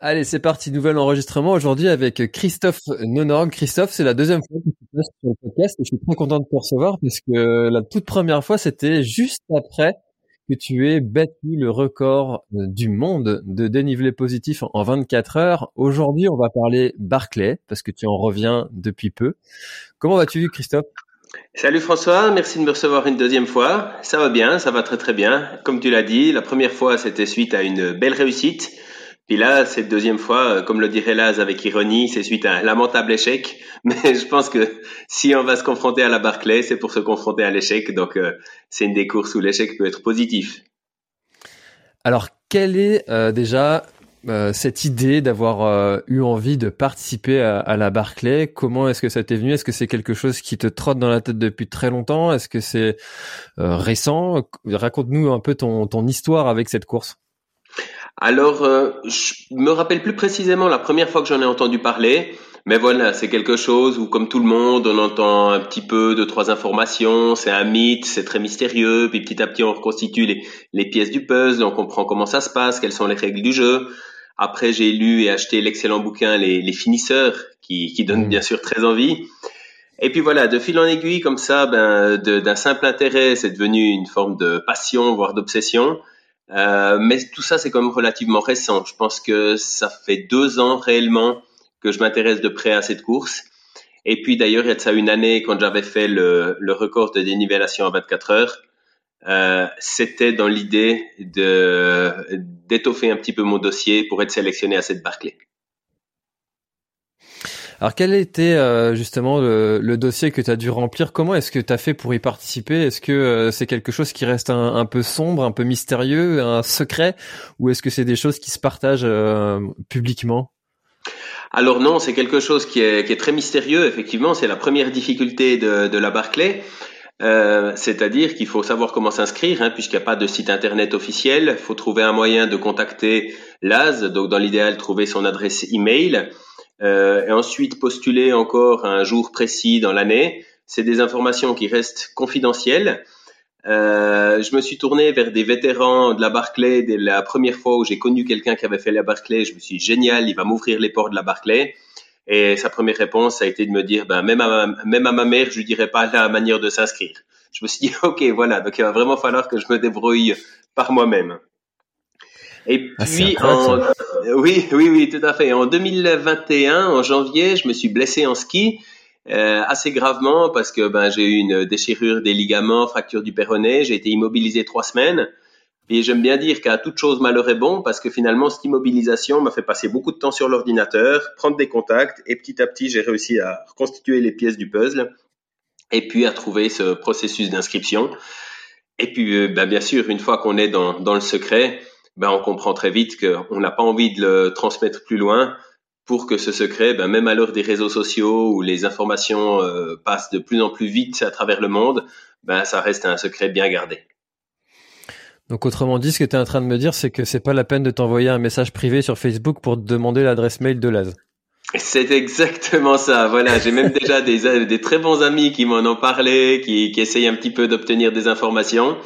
Allez, c'est parti, nouvel enregistrement aujourd'hui avec Christophe Nonorg. Christophe, c'est la deuxième fois que tu passes sur le podcast et je suis très content de te recevoir parce que la toute première fois, c'était juste après que tu aies battu le record du monde de dénivelé positif en 24 heures. Aujourd'hui, on va parler Barclay parce que tu en reviens depuis peu. Comment vas-tu, Christophe? Salut François, merci de me recevoir une deuxième fois. Ça va bien, ça va très très bien. Comme tu l'as dit, la première fois c'était suite à une belle réussite. Puis là, cette deuxième fois, euh, comme le dirait Laz avec ironie, c'est suite à un lamentable échec. Mais je pense que si on va se confronter à la Barclay, c'est pour se confronter à l'échec. Donc, euh, c'est une des courses où l'échec peut être positif. Alors, quelle est euh, déjà cette idée d'avoir eu envie de participer à, la Barclay Comment est-ce que ça t'est venu? Est-ce que c'est quelque chose qui te trotte dans la tête depuis très longtemps? Est-ce que c'est récent? Raconte-nous un peu ton, ton histoire avec cette course. Alors, euh, je me rappelle plus précisément la première fois que j'en ai entendu parler, mais voilà, c'est quelque chose où, comme tout le monde, on entend un petit peu de trois informations, c'est un mythe, c'est très mystérieux, puis petit à petit on reconstitue les, les pièces du puzzle, on comprend comment ça se passe, quelles sont les règles du jeu. Après, j'ai lu et acheté l'excellent bouquin Les, les finisseurs, qui, qui donne mmh. bien sûr très envie. Et puis voilà, de fil en aiguille, comme ça, ben, d'un simple intérêt, c'est devenu une forme de passion, voire d'obsession. Euh, mais tout ça, c'est quand même relativement récent. Je pense que ça fait deux ans réellement que je m'intéresse de près à cette course. Et puis d'ailleurs, il y a de ça une année, quand j'avais fait le, le, record de dénivellation à 24 heures, euh, c'était dans l'idée d'étoffer un petit peu mon dossier pour être sélectionné à cette Barclay. Alors quel était euh, justement le, dossier que tu as dû remplir? Comment est-ce que tu as fait pour y participer? Est-ce que euh, c'est quelque chose qui reste un, peu sombre, un peu mystérieux, un secret? Ou est-ce que c'est des choses qui se partagent euh, publiquement? Alors non, c'est quelque chose qui est, qui est, très mystérieux. Effectivement, c'est la première difficulté de, de la Barclay. c'est-à-dire qu'il faut savoir comment s'inscrire, hein, puisqu'il n'y a pas de site internet officiel. Il faut trouver un moyen de contacter l'AS, donc dans l'idéal trouver son adresse email euh, et ensuite postuler encore un jour précis dans l'année. C'est des informations qui restent confidentielles. Euh, je me suis tourné vers des vétérans de la Barclay dès la première fois où j'ai connu quelqu'un qui avait fait la Barclay. Je me suis dit, génial, il va m'ouvrir les portes de la Barclay. Et sa première réponse a été de me dire, ben, même à ma, même à ma mère, je lui dirais pas la manière de s'inscrire. Je me suis dit, ok, voilà, donc il va vraiment falloir que je me débrouille par moi-même. Et ah, puis, en... oui, oui, oui, tout à fait. En 2021, en janvier, je me suis blessé en ski. Euh, assez gravement parce que ben, j'ai eu une déchirure des ligaments, fracture du péroné, j'ai été immobilisé trois semaines. Et j'aime bien dire qu'à toute chose malheur est bon parce que finalement cette immobilisation m'a fait passer beaucoup de temps sur l'ordinateur, prendre des contacts et petit à petit j'ai réussi à reconstituer les pièces du puzzle et puis à trouver ce processus d'inscription. Et puis euh, ben, bien sûr une fois qu'on est dans, dans le secret, ben on comprend très vite qu'on n'a pas envie de le transmettre plus loin pour que ce secret, ben, même à l'heure des réseaux sociaux où les informations euh, passent de plus en plus vite à travers le monde, ben, ça reste un secret bien gardé. Donc autrement dit, ce que tu es en train de me dire, c'est que c'est pas la peine de t'envoyer un message privé sur Facebook pour te demander l'adresse mail de Laz. C'est exactement ça. Voilà, j'ai même déjà des, des très bons amis qui m'en ont parlé, qui, qui essayent un petit peu d'obtenir des informations.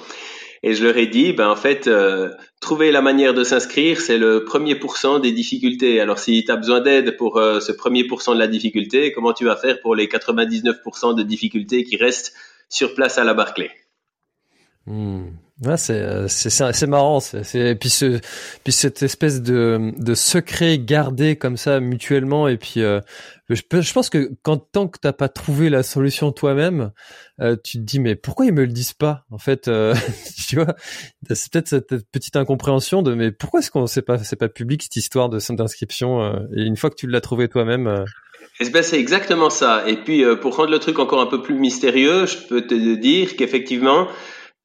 Et je leur ai dit, ben en fait, euh, trouver la manière de s'inscrire, c'est le premier pourcent des difficultés. Alors si tu as besoin d'aide pour euh, ce premier pourcent de la difficulté, comment tu vas faire pour les 99% de difficultés qui restent sur place à la Barclay? Hmm. Ouais, c'est euh, c'est c'est marrant. C'est puis ce puis cette espèce de de secret gardé comme ça mutuellement et puis euh, je, je pense que quand tant que t'as pas trouvé la solution toi-même, euh, tu te dis mais pourquoi ils me le disent pas En fait, euh, tu vois, c'est peut-être cette petite incompréhension de mais pourquoi est-ce qu'on sait pas c'est pas public cette histoire de d'inscription et une fois que tu l'as trouvé toi-même. Eh ben, c'est exactement ça. Et puis, pour rendre le truc encore un peu plus mystérieux, je peux te dire qu'effectivement,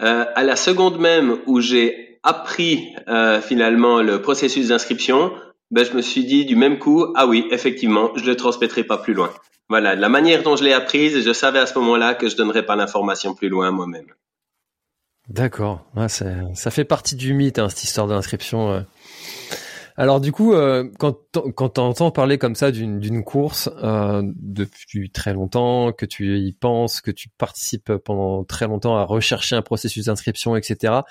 euh, à la seconde même où j'ai appris euh, finalement le processus d'inscription, ben, je me suis dit du même coup, ah oui, effectivement, je le transmettrai pas plus loin. Voilà, la manière dont je l'ai apprise, je savais à ce moment-là que je donnerais pas l'information plus loin moi-même. D'accord, ça fait partie du mythe, hein, cette histoire d'inscription. Alors du coup, euh, quand quand entends parler comme ça d'une course euh, depuis très longtemps, que tu y penses, que tu participes pendant très longtemps à rechercher un processus d'inscription, etc.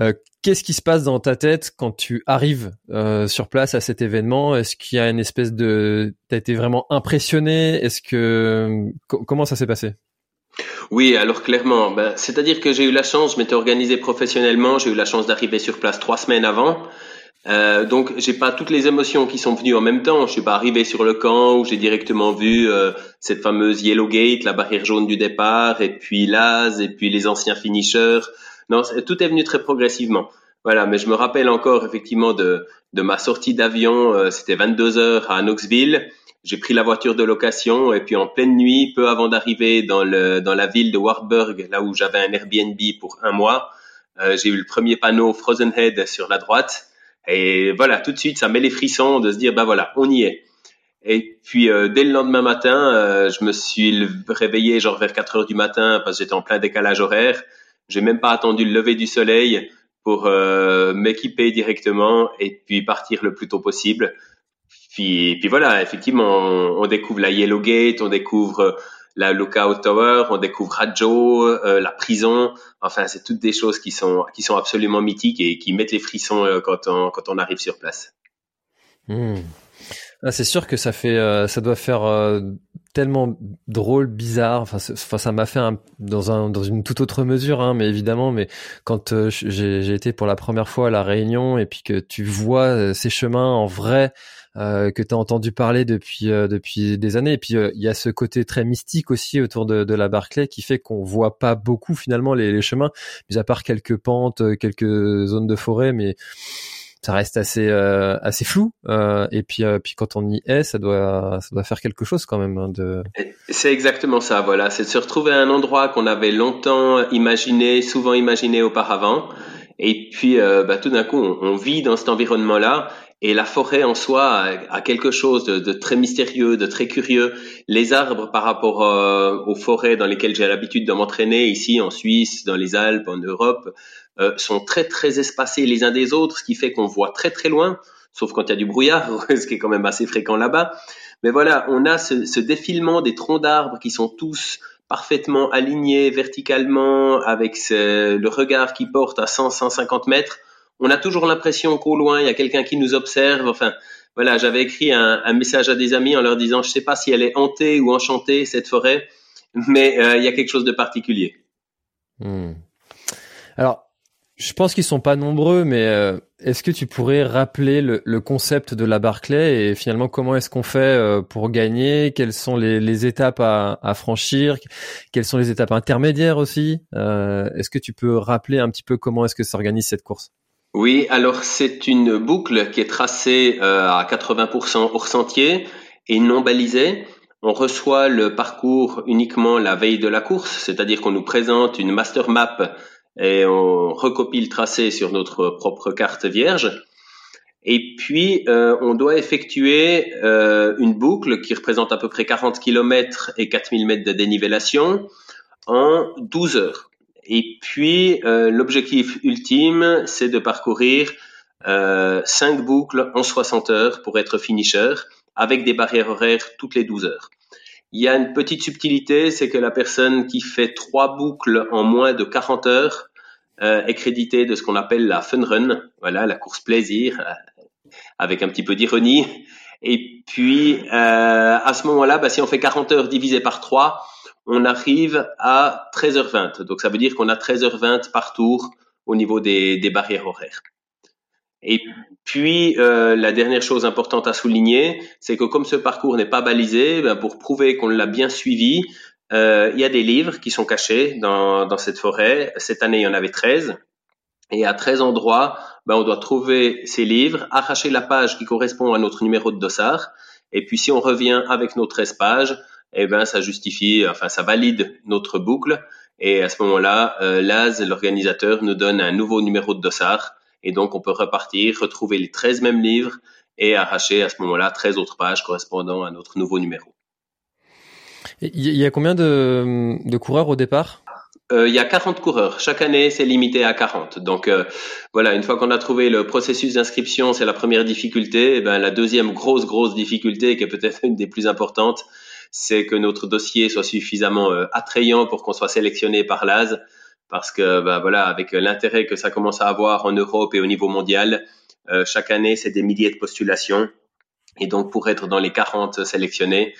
Euh, Qu'est-ce qui se passe dans ta tête quand tu arrives euh, sur place à cet événement? Est-ce qu'il y a une espèce de, t'as été vraiment impressionné? Est-ce que comment ça s'est passé? Oui, alors clairement, ben, c'est-à-dire que j'ai eu la chance, je m'étais organisé professionnellement, j'ai eu la chance d'arriver sur place trois semaines avant. Euh, donc j'ai pas toutes les émotions qui sont venues en même temps. Je suis pas arrivé sur le camp où j'ai directement vu euh, cette fameuse Yellow Gate, la barrière jaune du départ, et puis Laz, et puis les anciens finishers. Non, tout est venu très progressivement. Voilà, mais je me rappelle encore effectivement de, de ma sortie d'avion. Euh, C'était 22 heures à Knoxville. J'ai pris la voiture de location et puis en pleine nuit, peu avant d'arriver dans, dans la ville de Wartburg, là où j'avais un Airbnb pour un mois, euh, j'ai eu le premier panneau Frozen Head sur la droite. Et voilà, tout de suite, ça met les frissons de se dire, bah voilà, on y est. Et puis euh, dès le lendemain matin, euh, je me suis réveillé genre vers 4 heures du matin parce que j'étais en plein décalage horaire. J'ai même pas attendu le lever du soleil pour euh, m'équiper directement et puis partir le plus tôt possible. Puis, puis voilà, effectivement, on découvre la Yellow Gate, on découvre la Lookout Tower, on découvre Radjo, euh, la prison. Enfin, c'est toutes des choses qui sont qui sont absolument mythiques et qui mettent les frissons euh, quand on quand on arrive sur place. Hmm. Ah, c'est sûr que ça fait euh, ça doit faire tellement drôle, bizarre. Enfin, ça m'a fait un, dans un dans une toute autre mesure, hein, mais évidemment. Mais quand j'ai été pour la première fois à la Réunion et puis que tu vois ces chemins en vrai euh, que tu as entendu parler depuis euh, depuis des années. Et puis euh, il y a ce côté très mystique aussi autour de, de la Barclay qui fait qu'on voit pas beaucoup finalement les, les, chemins, mis à part quelques pentes, quelques zones de forêt, mais ça reste assez assez flou. et puis puis quand on y est, ça doit ça doit faire quelque chose quand même. Hein, de... C'est exactement ça. Voilà, c'est de se retrouver à un endroit qu'on avait longtemps imaginé, souvent imaginé auparavant. Et puis, bah, tout d'un coup, on, vit dans cet environnement-là et la forêt en soi a, quelque chose de, très mystérieux, de très curieux. Les arbres par rapport euh, aux forêts dans lesquelles j'ai l'habitude de m'entraîner, ici en Suisse, dans les Alpes, en Europe, euh, sont très très espacés les uns des autres, ce qui fait qu'on voit très très loin, sauf quand il y a du brouillard, ce qui est quand même assez fréquent là-bas. Mais voilà, on a ce, défilement des troncs d'arbres qui sont tous parfaitement alignés verticalement, avec le regard qui porte à 100-150 mètres on a toujours l'impression qu'au loin, il y a quelqu'un qui nous observe. Enfin, voilà, j'avais écrit un, message à des amis en leur disant, je sais pas si elle est hantée ou enchantée, cette forêt, mais euh, il y a quelque chose de particulier. Hmm. Alors, je pense qu'ils sont pas nombreux, mais euh, est-ce que tu pourrais rappeler le, concept de la Barclay et finalement comment est-ce qu'on fait euh, pour gagner? Quelles sont les, étapes à, franchir? Quelles sont les étapes intermédiaires aussi? Est-ce que tu peux rappeler un petit peu comment est-ce que s'organise cette course? Oui, alors c'est une boucle qui est tracée euh, à 80% hors sentier et non balisée. On reçoit le parcours uniquement la veille de la course, c'est-à-dire qu'on nous présente une master map et on recopie le tracé sur notre propre carte vierge. Et puis, euh, on doit effectuer euh, une boucle qui représente à peu près 40 km et 4000 mètres de dénivellation en 12 heures. Et puis, euh, l'objectif ultime, c'est de parcourir euh, 5 boucles en 60 heures pour être finisher, avec des barrières horaires toutes les 12 heures. Il y a une petite subtilité, c'est que la personne qui fait trois boucles en moins de 40 heures euh, est créditée de ce qu'on appelle la fun run, voilà, la course plaisir, euh, avec un petit peu d'ironie. Et puis, euh, à ce moment-là, bah, si on fait 40 heures divisé par 3, on arrive à 13h20. Donc, ça veut dire qu'on a 13h20 par tour au niveau des, des barrières horaires. Et puis, euh, la dernière chose importante à souligner, c'est que comme ce parcours n'est pas balisé, ben, pour prouver qu'on l'a bien suivi, euh, il y a des livres qui sont cachés dans, dans, cette forêt. Cette année, il y en avait 13. Et à 13 endroits, ben, on doit trouver ces livres, arracher la page qui correspond à notre numéro de dossard. Et puis, si on revient avec nos 13 pages, eh ben, ça justifie, enfin, ça valide notre boucle. Et à ce moment-là, euh, l'AS, l'organisateur, nous donne un nouveau numéro de dossard et donc, on peut repartir, retrouver les 13 mêmes livres et arracher à ce moment-là 13 autres pages correspondant à notre nouveau numéro. Il y a combien de, de coureurs au départ? Euh, il y a 40 coureurs. Chaque année, c'est limité à 40. Donc euh, voilà, une fois qu'on a trouvé le processus d'inscription, c'est la première difficulté. Et ben, la deuxième grosse, grosse difficulté, qui est peut-être une des plus importantes, c'est que notre dossier soit suffisamment euh, attrayant pour qu'on soit sélectionné par l'AS parce que bah, voilà, avec l'intérêt que ça commence à avoir en Europe et au niveau mondial, euh, chaque année, c'est des milliers de postulations. Et donc, pour être dans les 40 sélectionnés,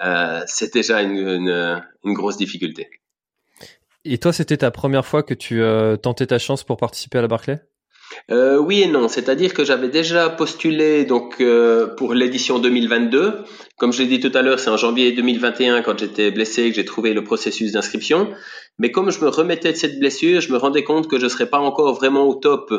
euh, c'est déjà une, une, une, grosse difficulté. Et toi, c'était ta première fois que tu euh, tentais ta chance pour participer à la Barclay euh, oui et non, c'est-à-dire que j'avais déjà postulé donc euh, pour l'édition 2022. Comme je l'ai dit tout à l'heure, c'est en janvier 2021 quand j'étais blessé que j'ai trouvé le processus d'inscription. Mais comme je me remettais de cette blessure, je me rendais compte que je serais pas encore vraiment au top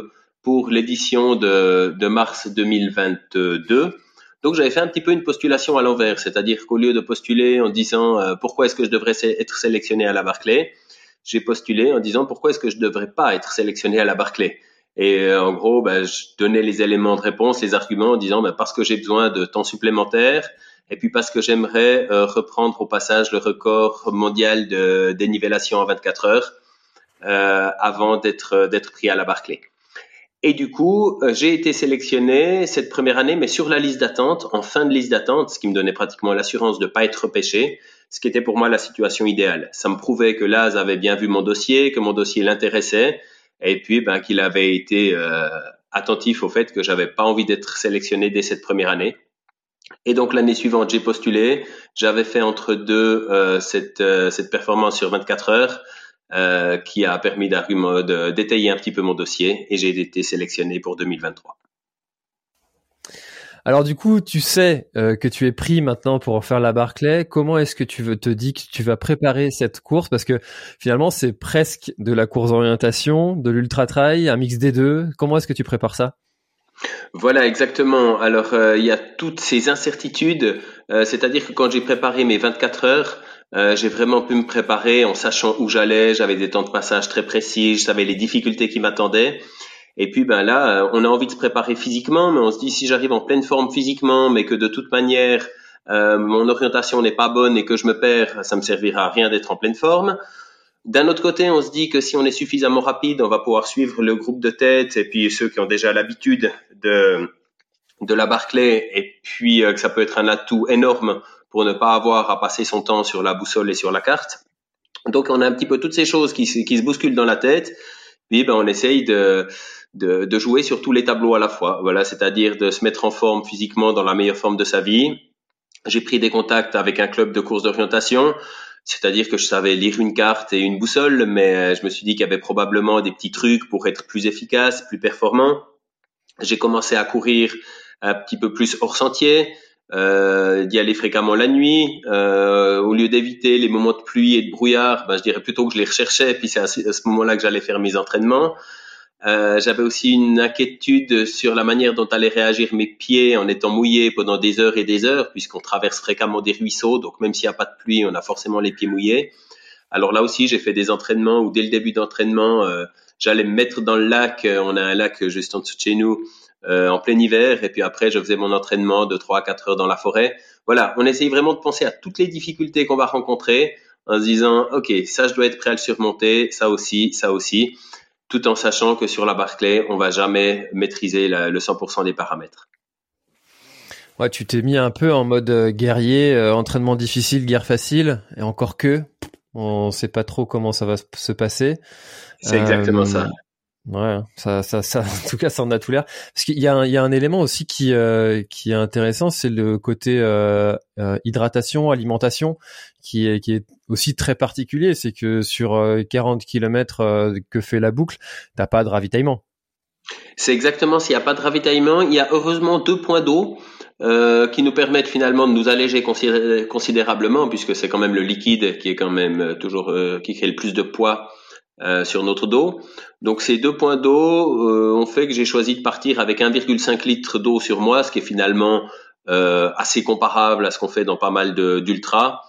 pour l'édition de, de mars 2022. Donc j'avais fait un petit peu une postulation à l'envers, c'est-à-dire qu'au lieu de postuler en disant euh, pourquoi est-ce que je devrais être sélectionné à la Barclay, j'ai postulé en disant pourquoi est-ce que je devrais pas être sélectionné à la Barclay. Et euh, en gros, bah, je donnais les éléments de réponse, les arguments en disant bah, parce que j'ai besoin de temps supplémentaire et puis parce que j'aimerais euh, reprendre au passage le record mondial de dénivellation en 24 heures euh, avant d'être d'être pris à la Barclay. Et du coup, euh, j'ai été sélectionné cette première année, mais sur la liste d'attente, en fin de liste d'attente, ce qui me donnait pratiquement l'assurance de ne pas être repêché, ce qui était pour moi la situation idéale. Ça me prouvait que Laz avait bien vu mon dossier, que mon dossier l'intéressait, et puis ben, qu'il avait été euh, attentif au fait que j'avais pas envie d'être sélectionné dès cette première année. Et donc l'année suivante, j'ai postulé. J'avais fait entre deux euh, cette, euh, cette performance sur 24 heures qui a permis de détailler un petit peu mon dossier et j'ai été sélectionné pour 2023. Alors du coup, tu sais euh, que tu es pris maintenant pour faire la Barclay. Comment est-ce que tu veux te dis que tu vas préparer cette course? Parce que finalement, c'est presque de la course d'orientation, de l'ultra trail, un mix des deux. Comment est-ce que tu prépares ça? Voilà, exactement. Alors, euh, il y a toutes ces incertitudes. Euh, c'est-à-dire que quand j'ai préparé mes 24 heures, j'ai vraiment pu me préparer en sachant où j'allais. J'avais des temps de passage très précis. Je savais les difficultés qui m'attendaient. Et puis ben là, euh, on a envie de se préparer physiquement, mais on se dit si j'arrive en pleine forme physiquement, mais que de toute manière euh, mon orientation n'est pas bonne et que je me perds, ça me servira à rien d'être en pleine forme. D'un autre côté, on se dit que si on est suffisamment rapide, on va pouvoir suivre le groupe de tête et puis ceux qui ont déjà l'habitude de de la Barclay et puis euh, que ça peut être un atout énorme pour ne pas avoir à passer son temps sur la boussole et sur la carte. Donc on a un petit peu toutes ces choses qui, qui se bousculent dans la tête. Puis ben, on essaye de, de, de, jouer sur tous les tableaux à la fois. Voilà, c'est-à-dire de se mettre en forme physiquement dans la meilleure forme de sa vie. J'ai pris des contacts avec un club de course d'orientation, c'est-à-dire que je savais lire une carte et une boussole, mais je me suis dit qu'il y avait probablement des petits trucs pour être plus efficace, plus performant. J'ai commencé à courir un petit peu plus hors sentier, euh, d'y aller fréquemment la nuit, euh, au lieu d'éviter les moments de pluie et de brouillard, ben, je dirais plutôt que je les recherchais, puis c'est à ce moment-là que j'allais faire mes entraînements. Euh, j'avais aussi une inquiétude sur la manière dont allaient réagir mes pieds en étant mouillés pendant des heures et des heures, puisqu'on traverse fréquemment des ruisseaux, donc même s'il n'y a pas de pluie, on a forcément les pieds mouillés. Alors là aussi, j'ai fait des entraînements où dès le début d'entraînement, euh, j'allais me mettre dans le lac. On a un lac juste en dessous de chez nous, en plein hiver, et puis après je faisais mon entraînement de 3 à 4 heures dans la forêt. Voilà, on essaye vraiment de penser à toutes les difficultés qu'on va rencontrer en se disant, OK, ça je dois être prêt à le surmonter, ça aussi, ça aussi, tout en sachant que sur la Barclay, on va jamais maîtriser le 100% des paramètres. Ouais, tu t'es mis un peu en mode euh, guerrier, euh, entraînement difficile, guerre facile, et encore que, on sait pas trop comment ça va se passer. C'est exactement ça. Euh, Ouais, ça, ça, ça, en tout cas, ça en a tout l'air. Parce qu'il y a, un, il y a un élément aussi qui, euh, qui est intéressant, c'est le côté euh, euh, hydratation, alimentation, qui est, qui est aussi très particulier. C'est que sur 40 km que fait la boucle, t'as pas de ravitaillement. C'est exactement. S'il n'y a pas de ravitaillement, il y a heureusement deux points d'eau. qui nous permettent finalement de nous alléger considérablement puisque c'est quand même le liquide qui est quand même toujours qui crée le plus de poids euh, sur notre dos. Donc ces deux points d'eau euh, ont fait que j'ai choisi de partir avec 1,5 litre d'eau sur moi, ce qui est finalement euh, assez comparable à ce qu'on fait dans pas mal d'ultra.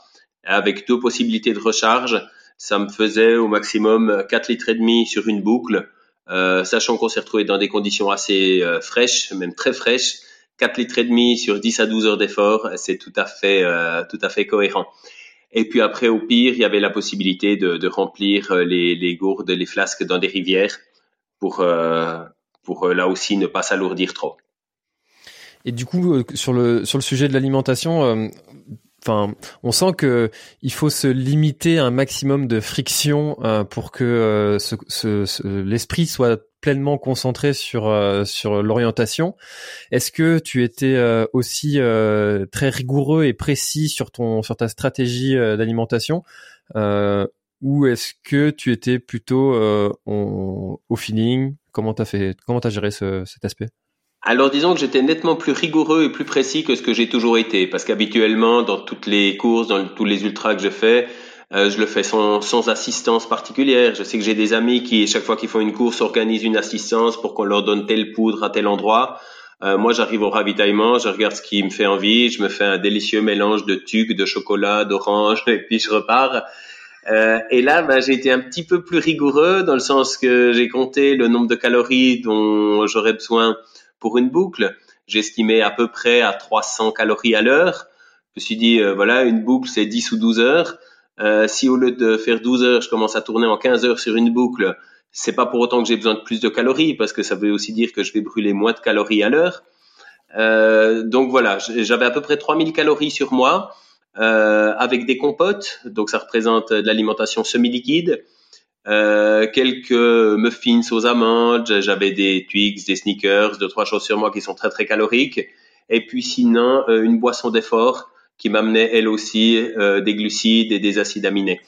Avec deux possibilités de recharge, ça me faisait au maximum 4 litres et demi sur une boucle, sachant qu'on s'est retrouvé dans des conditions assez fraîches, même très fraîches. 4 litres et demi sur 10 à 12 heures d'effort, c'est tout à fait tout à fait cohérent. Et puis après, au pire, il y avait la possibilité de, de remplir euh, les, les, gourdes, les flasques dans des rivières pour, euh, pour euh, là aussi ne pas s'alourdir trop. Et du coup, sur le sur le sujet de l'alimentation, enfin, on sent que il faut se limiter un maximum de friction pour que ce, l'esprit soit pleinement concentré sur euh, sur l'orientation. Est-ce que tu étais euh, aussi euh, très rigoureux et précis sur ton sur ta stratégie d'alimentation ou est-ce que tu étais plutôt au feeling? Comment t'as fait Comment t'as géré ce, cet aspect? Alors disons que j'étais nettement plus rigoureux et plus précis que ce que j'ai toujours été, parce qu'habituellement dans toutes les courses, dans tous les ultras que je fais, euh, je le fais sans, sans, assistance particulière. Je sais que j'ai des amis qui, chaque fois qu'ils font une course, organisent une assistance pour qu'on leur donne telle poudre à tel endroit. Euh, moi, j'arrive au ravitaillement, je regarde ce qui me fait envie, je me fais un délicieux mélange de tucs, de chocolat, d'orange, et puis je repars. Euh, et là, ben, j'ai été un petit peu plus rigoureux dans le sens que j'ai compté le nombre de calories dont j'aurais besoin pour une boucle. J'estimais à peu près à 300 calories à l'heure. Je me suis dit, euh, voilà, une boucle, c'est 10 ou 12 heures. Euh, si au lieu de faire 12 heures, je commence à tourner en 15 heures sur une boucle, c'est pas pour autant que j'ai besoin de plus de calories, parce que ça veut aussi dire que je vais brûler moins de calories à l'heure. Euh, donc voilà, j'avais à peu près 3000 calories sur moi, euh, avec des compotes, donc ça représente de l'alimentation semi-liquide, euh, quelques muffins aux amandes, j'avais des Twix, des sneakers, deux trois choses sur moi qui sont très très caloriques, et puis sinon euh, une boisson d'effort qui m'amenait elle aussi euh, des glucides et des acides aminés.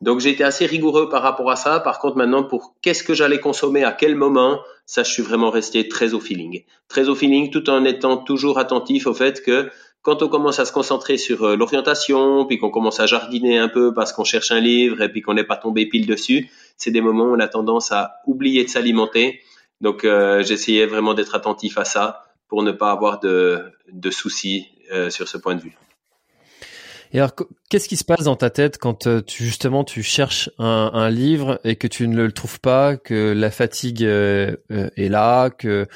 Donc j'ai été assez rigoureux par rapport à ça. Par contre maintenant pour qu'est-ce que j'allais consommer à quel moment, ça je suis vraiment resté très au feeling. Très au feeling tout en étant toujours attentif au fait que quand on commence à se concentrer sur euh, l'orientation, puis qu'on commence à jardiner un peu parce qu'on cherche un livre et puis qu'on n'est pas tombé pile dessus, c'est des moments où on a tendance à oublier de s'alimenter. Donc euh, j'essayais vraiment d'être attentif à ça pour ne pas avoir de, soucis euh, sur ce point de vue. Et alors, qu'est-ce qui se passe dans ta tête quand euh, tu justement tu cherches un, un, livre et que tu ne le trouves pas, que la fatigue euh, euh, est là, que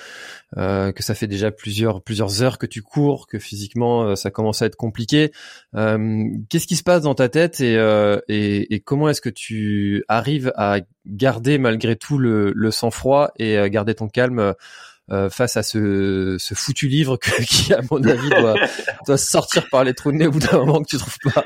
euh, que ça fait déjà plusieurs plusieurs heures que tu cours, que physiquement ça commence à être compliqué. Qu'est-ce qui se passe dans ta tête et et, et, comment est-ce que tu arrives à garder malgré tout le, le sang-froid et garder ton calme euh, face à ce, ce foutu livre qui, à mon avis, doit, doit sortir par les trous de nez au bout d'un moment que tu trouves pas.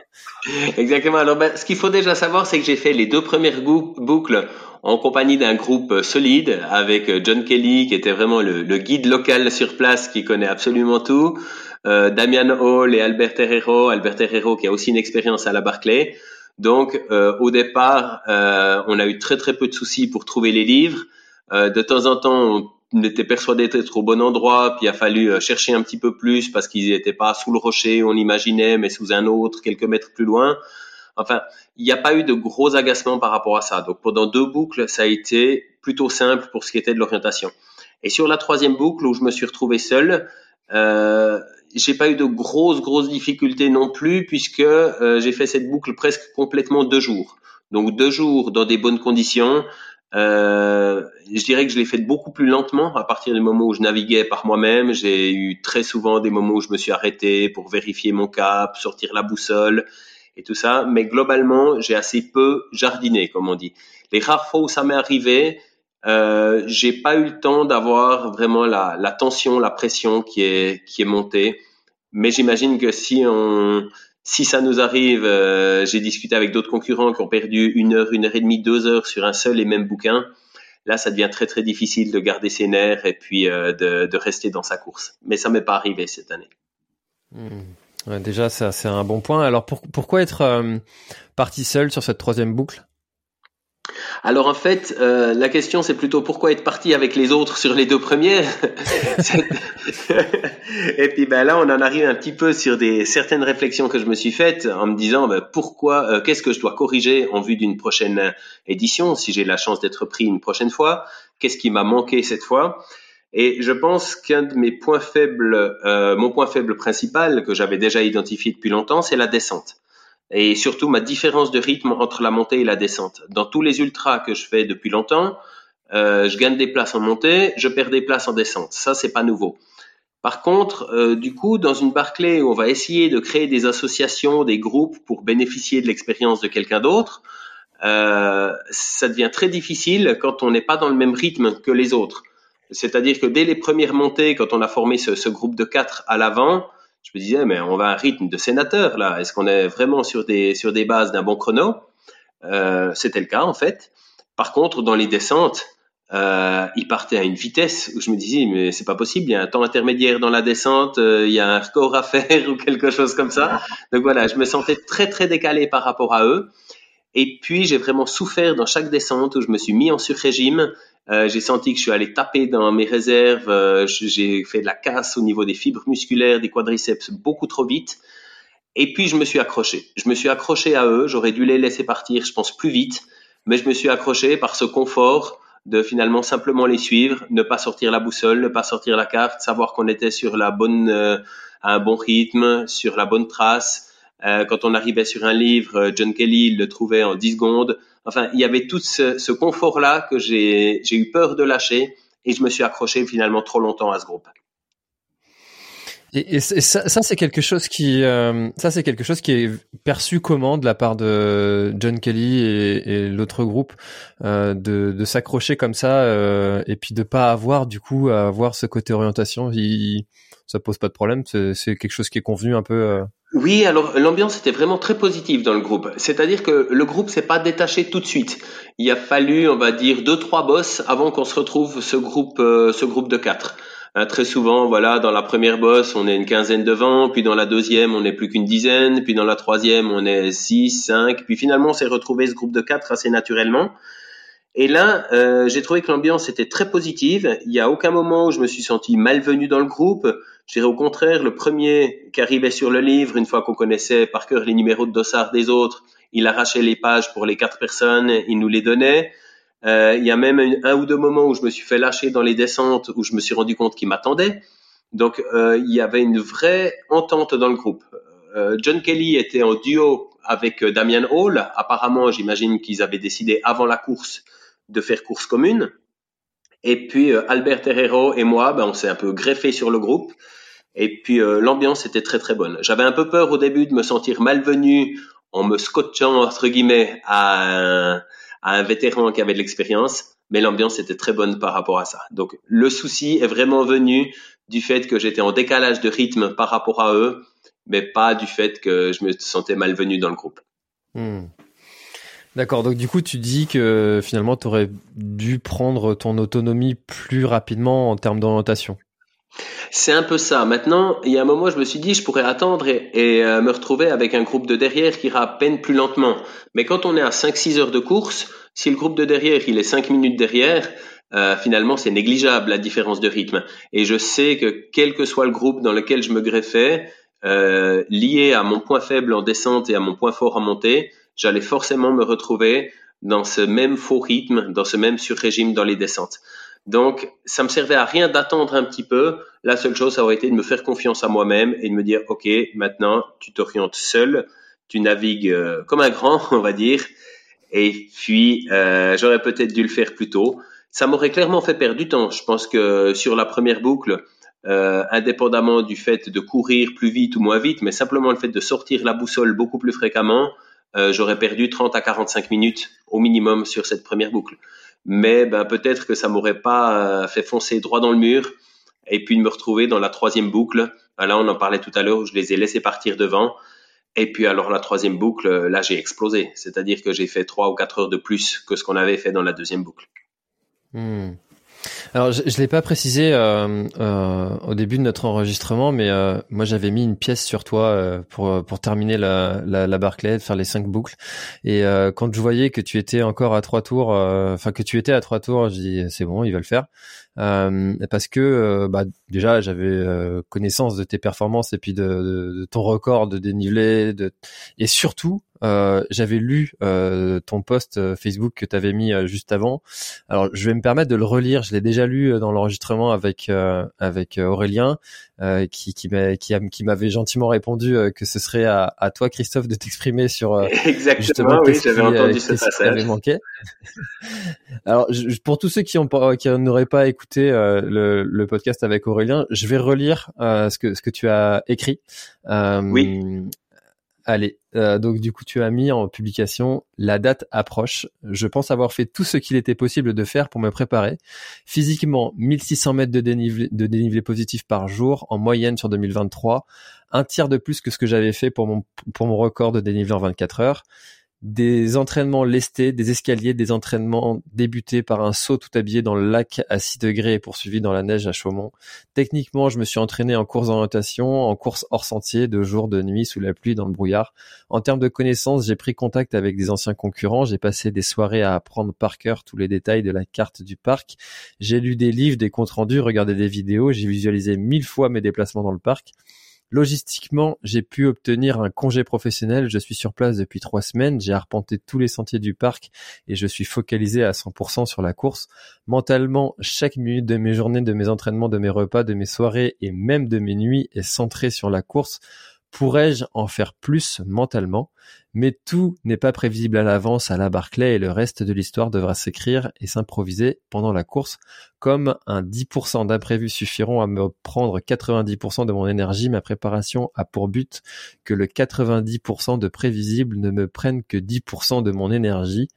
Exactement. Alors, ben, ce qu'il faut déjà savoir, c'est que j'ai fait les deux premières boucles en compagnie d'un groupe solide avec euh, John Kelly, qui était vraiment le, le guide local sur place, qui connaît absolument tout. Euh, Damian Hall et Albert Herrero. Albert Herrero qui a aussi une expérience à la Barclay. Donc, euh, au départ, euh, on a eu très très peu de soucis pour trouver les livres. Euh, de temps en temps, on était persuadé d'être au bon endroit, puis il a fallu euh, chercher un petit peu plus parce qu'ils n'étaient pas sous le rocher, on imaginait, mais sous un autre, quelques mètres plus loin. Enfin, il n'y a pas eu de gros agacements par rapport à ça. Donc pendant deux boucles, ça a été plutôt simple pour ce qui était de l'orientation. Et sur la troisième boucle où je me suis retrouvé seul, euh, j'ai pas eu de grosses grosses difficultés non plus puisque euh, j'ai fait cette boucle presque complètement deux jours. Donc deux jours dans des bonnes conditions, Euh, je dirais que je l'ai fait beaucoup plus lentement à partir du moment où je naviguais par moi-même. J'ai eu très souvent des moments où je me suis arrêté pour vérifier mon cap, sortir la boussole et tout ça. Mais globalement, j'ai assez peu jardiné, comme on dit. Les rares fois où ça m'est arrivé, euh, j'ai pas eu le temps d'avoir vraiment la, la, tension, la pression qui est qui est montée. Mais j'imagine que si on si ça nous arrive, euh, j'ai discuté avec d'autres concurrents qui ont perdu une heure, une heure et demie, deux heures sur un seul et même bouquin. Là, ça devient très très difficile de garder ses nerfs et puis euh, de, rester dans sa course. Mais ça m'est pas arrivé cette année. Hmm. déjà, c'est un bon point. Alors, pour, pourquoi être euh, parti seul sur cette troisième boucle? Alors en fait, euh, la question c'est plutôt pourquoi être parti avec les autres sur les deux premières. et puis ben là, on en arrive un petit peu sur des certaines réflexions que je me suis faites en me disant ben, pourquoi, euh, qu'est-ce que je dois corriger en vue d'une prochaine édition si j'ai la chance d'être pris une prochaine fois, qu'est-ce qui m'a manqué cette fois? Et je pense qu'un de mes points faibles, euh, mon point faible principal que j'avais déjà identifié depuis longtemps, c'est la descente et surtout ma différence de rythme entre la montée et la descente. Dans tous les ultras que je fais depuis longtemps, euh, je gagne des places en montée, je perds des places en descente. Ça, c'est pas nouveau. Par contre, euh, du coup, dans une Barclay où on va essayer de créer des associations, des groupes pour bénéficier de l'expérience de quelqu'un d'autre, euh, ça devient très difficile quand on n'est pas dans le même rythme que les autres. C'est-à-dire que dès les premières montées, quand on a formé ce, ce groupe de quatre à l'avant, je me disais, mais on va à un rythme de sénateur là. Est-ce qu'on est vraiment sur des sur des bases d'un bon chrono? Euh, C'était le cas en fait. Par contre, dans les descentes, euh, il partait à une vitesse où je me disais, mais c'est pas possible. Il y a un temps intermédiaire dans la descente, euh, il y a un record à faire ou quelque chose comme ça. Donc voilà, je me sentais très très décalé par rapport à eux. Et puis j'ai vraiment souffert dans chaque descente où je me suis mis en sur-régime euh, j'ai senti que je suis allé taper dans mes réserves. Euh, j'ai fait de la casse au niveau des fibres musculaires, des quadriceps beaucoup trop vite. Et puis je me suis accroché. Je me suis accroché à eux. J'aurais dû les laisser partir, je pense, plus vite. Mais je me suis accroché par ce confort de finalement simplement les suivre, ne pas sortir la boussole, ne pas sortir la carte, savoir qu'on était sur la bonne, euh, un bon rythme, sur la bonne trace. Euh, quand on arrivait sur un livre, John Kelly le trouvait en 10 secondes. Enfin, il y avait tout ce, ce confort-là que j'ai eu peur de lâcher et je me suis accroché finalement trop longtemps à ce groupe. Et, ça, ça c'est quelque chose qui, euh, ça c'est quelque chose qui est perçu comment de la part de John Kelly et, et l'autre groupe euh, de, de s'accrocher comme ça euh, et puis de pas avoir du coup à avoir ce côté orientation? Il, ça pose pas de problème? C'est quelque chose qui est convenu un peu. Oui, alors l'ambiance était vraiment très positive dans le groupe. C'est-à-dire que le groupe s'est pas détaché tout de suite. Il a fallu, on va dire, deux trois boss avant qu'on se retrouve ce groupe, euh, ce groupe de quatre. Hein, très souvent, voilà, dans la première bosse, on est une quinzaine devant, puis dans la deuxième, on n'est plus qu'une dizaine, puis dans la troisième, on est six, cinq, puis finalement, on s'est retrouvé ce groupe de quatre assez naturellement. Et là, euh, j'ai trouvé que l'ambiance était très positive. Il n'y a aucun moment où je me suis senti malvenu dans le groupe. Je dirais au contraire, le premier qui arrivait sur le livre, une fois qu'on connaissait par cœur les numéros de dossard des autres, il arrachait les pages pour les quatre personnes, il nous les donnait. Euh, il y a même un, ou deux moments où je me suis fait lâcher dans les descentes, où je me suis rendu compte qu'il m'attendait. Donc euh, il y avait une vraie entente dans le groupe. Euh, John Kelly était en duo avec Damian Hall. Apparemment, j'imagine qu'ils avaient décidé avant la course de faire course commune. Et puis euh, Albert Herrero et moi, ben, on s'est un peu greffé sur le groupe. Et puis euh, l'ambiance était très très bonne. J'avais un peu peur au début de me sentir malvenu en me scotchant entre guillemets à un, à un vétéran qui avait de l'expérience, mais l'ambiance était très bonne par rapport à ça. Donc le souci est vraiment venu du fait que j'étais en décalage de rythme par rapport à eux, mais pas du fait que je me sentais malvenu dans le groupe. Hmm. D'accord, donc du coup tu dis que finalement tu aurais dû prendre ton autonomie plus rapidement en termes d'orientation. C'est un peu ça. Maintenant, il y a un moment, je me suis dit, je pourrais attendre et, euh, me retrouver avec un groupe de derrière qui ira à peine plus lentement. Mais quand on est à 5-6 heures de course, si le groupe de derrière, il est 5 minutes derrière, euh, finalement, c'est négligeable la différence de rythme. Et je sais que quel que soit le groupe dans lequel je me greffais, euh, lié à mon point faible en descente et à mon point fort en montée, j'allais forcément me retrouver dans ce même faux rythme, dans ce même sur-régime dans les descentes. Donc, ça me servait à rien d'attendre un petit peu. La seule chose, ça aurait été de me faire confiance à moi-même et de me dire, OK, maintenant, tu t'orientes seul, tu navigues euh, comme un grand, on va dire, Et puis, euh, j'aurais peut-être dû le faire plus tôt. Ça m'aurait clairement fait perdre du temps. Je pense que sur la première boucle, euh, indépendamment du fait de courir plus vite ou moins vite, mais simplement le fait de sortir la boussole beaucoup plus fréquemment, euh, j'aurais perdu 30 à 45 minutes au minimum sur cette première boucle. Mais ben, peut-être que ça m'aurait pas fait foncer droit dans le mur et puis de me retrouver dans la troisième boucle. Ben là, on en parlait tout à l'heure je les ai laissés partir devant. Et puis alors la troisième boucle, là j'ai explosé. C'est-à-dire que j'ai fait trois ou quatre heures de plus que ce qu'on avait fait dans la deuxième boucle. Hmm. Alors, je ne l'ai pas précisé euh, euh, au début de notre enregistrement, mais euh, moi j'avais mis une pièce sur toi euh, pour pour terminer la, la, la Barclay, faire les cinq boucles. Et euh, quand je voyais que tu étais encore à trois tours, enfin que tu étais à trois tours, je dis c'est bon, il va le faire. parce que bah, déjà j'avais connaissance de tes performances et puis de, de, de ton record de dénivelé, de... et surtout euh, j'avais lu euh, ton post euh, Facebook que tu avais mis juste avant. Alors, je vais me permettre de le relire. Je l'ai déjà lu dans l'enregistrement avec avec Aurélien, qui qui qui m'avait gentiment répondu que ce serait à, à toi, Christophe, de t'exprimer sur exactement. Oui, j'avais entendu ce passage. manqué. Alors, pour tous ceux qui ont qui n'auraient pas écouté le, le, podcast avec Aurélien, je vais relire ce que ce que tu as écrit. oui. Allez, euh, donc du coup tu as mis en publication la date approche. Je pense avoir fait tout ce qu'il était possible de faire pour me préparer. Physiquement, 1600 mètres de dénivelé, de dénivelé positif par jour en moyenne sur 2023, un tiers de plus que ce que j'avais fait pour mon pour mon record de dénivelé en 24 heures des entraînements lestés, des escaliers, des entraînements débutés par un saut tout habillé dans le lac à 6 degrés et poursuivi dans la neige à Chaumont. Techniquement, je me suis entraîné en course d'orientation, en course hors sentier, de jour, de nuit, sous la pluie, dans le brouillard. En termes de connaissances, j'ai pris contact avec des anciens concurrents, j'ai passé des soirées à apprendre par cœur tous les détails de la carte du parc. J'ai lu des livres, des comptes rendus, regardé des vidéos, j'ai visualisé mille fois mes déplacements dans le parc. Logistiquement, j'ai pu obtenir un congé professionnel. Je suis sur place depuis trois semaines. J'ai arpenté tous les sentiers du parc et je suis focalisé à 100% sur la course. Mentalement, chaque minute de mes journées, de mes entraînements, de mes repas, de mes soirées et même de mes nuits est centrée sur la course. Pourrais-je en faire plus mentalement? Mais tout n'est pas prévisible à l'avance à la Barclay et le reste de l'histoire devra s'écrire et s'improviser pendant la course. Comme un 10% d'imprévus suffiront à me prendre 90% de mon énergie, ma préparation a pour but que le 90% de prévisible ne me prenne que 10% de mon énergie.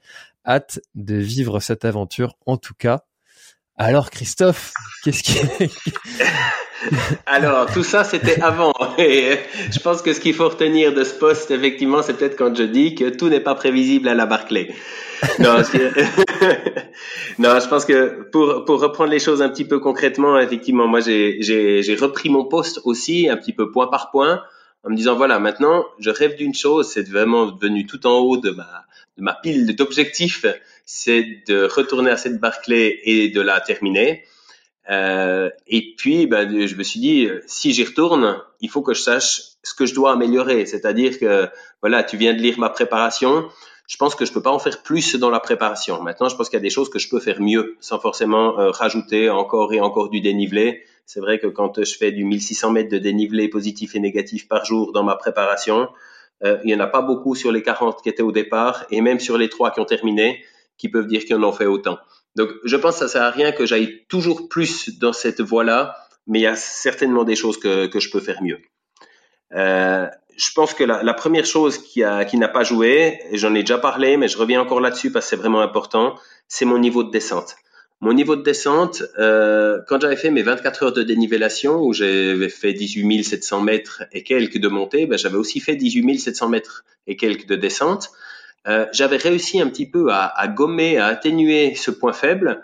Hâte de vivre cette aventure en tout cas. Alors Christophe, qu'est-ce qui Alors, tout ça, c'était avant. Et je pense que ce qu'il faut retenir de ce poste, effectivement, c'est peut-être quand je dis que tout n'est pas prévisible à la Barclay. Non, non, je pense que pour, pour reprendre les choses un petit peu concrètement, effectivement, moi, j'ai repris mon poste aussi, un petit peu point par point, en me disant, voilà, maintenant, je rêve d'une chose, c'est vraiment devenu tout en haut de ma, de ma pile d'objectifs, c'est de retourner à cette Barclay et de la terminer. Euh, et puis, ben, je me suis dit, si j'y retourne, il faut que je sache ce que je dois améliorer. C'est-à-dire que, voilà, tu viens de lire ma préparation. Je pense que je peux pas en faire plus dans la préparation. Maintenant, je pense qu'il y a des choses que je peux faire mieux, sans forcément euh, rajouter encore et encore du dénivelé. C'est vrai que quand je fais du 1600 mètres de dénivelé positif et négatif par jour dans ma préparation, euh, il y en a pas beaucoup sur les 40 qui étaient au départ, et même sur les trois qui ont terminé, qui peuvent dire qu'ils en ont fait autant. Donc, je pense que ça sert à rien que j'aille toujours plus dans cette voie-là, mais il y a certainement des choses que, je peux faire mieux. Euh, je pense que la, première chose qui n'a pas joué, et j'en ai déjà parlé, mais je reviens encore là-dessus parce que c'est vraiment important, c'est mon niveau de descente. Mon niveau de descente, euh, quand j'avais fait mes 24 heures de dénivellation, où j'avais fait 18 700 mètres et quelques de montée, ben j'avais aussi fait 18 700 mètres et quelques de descente. Euh, j'avais réussi un petit peu à, à, gommer, à atténuer ce point faible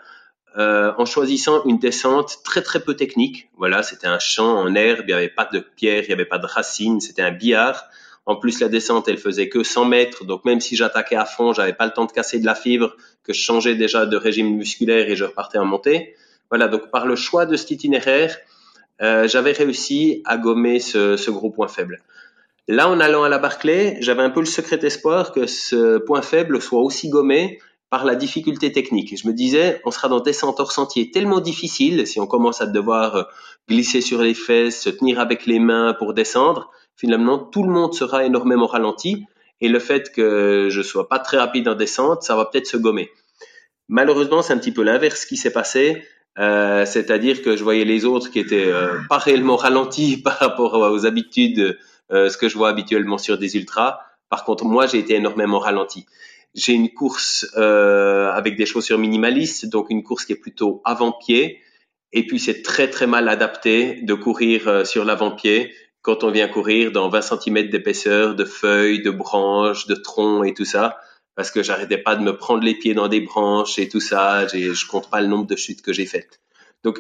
euh, en choisissant une descente très très peu technique. Voilà, c'était un champ en herbe, il n'y avait pas de pierre, il n'y avait pas de racines, c'était un billard. En plus, la descente, elle faisait que 100 mètres, donc même si j'attaquais à fond, j'avais pas le temps de casser de la fibre, que je changeais déjà de régime musculaire et je repartais en montée. Voilà, donc par le choix de cet itinéraire, euh, j'avais réussi à gommer ce, ce gros point faible. Là, en allant à la Barclay, j'avais un peu le secret espoir que ce point faible soit aussi gommé par la difficulté technique. Je me disais, on sera dans des hors sentier tellement difficile, si on commence à devoir euh, glisser sur les fesses, se tenir avec les mains pour descendre, finalement, tout le monde sera énormément ralenti. et le fait que je sois pas très rapide en descente, ça va peut-être se gommer. Malheureusement, c'est un petit peu l'inverse qui s'est passé. Euh, c'est-à-dire que je voyais les autres qui étaient euh, pas réellement ralentis par rapport aux habitudes, ce que je vois habituellement sur des ultras. Par contre, moi, j'ai été énormément ralenti. J'ai une course avec des chaussures minimalistes, donc une course qui est plutôt avant-pied. Et puis, c'est très très mal adapté de courir sur l'avant-pied quand on vient courir dans 20 cm d'épaisseur, de feuilles, de branches, de troncs et tout ça parce que j'arrêtais pas de me prendre les pieds dans des branches et tout ça. Je compte pas le nombre de chutes que j'ai faites. Donc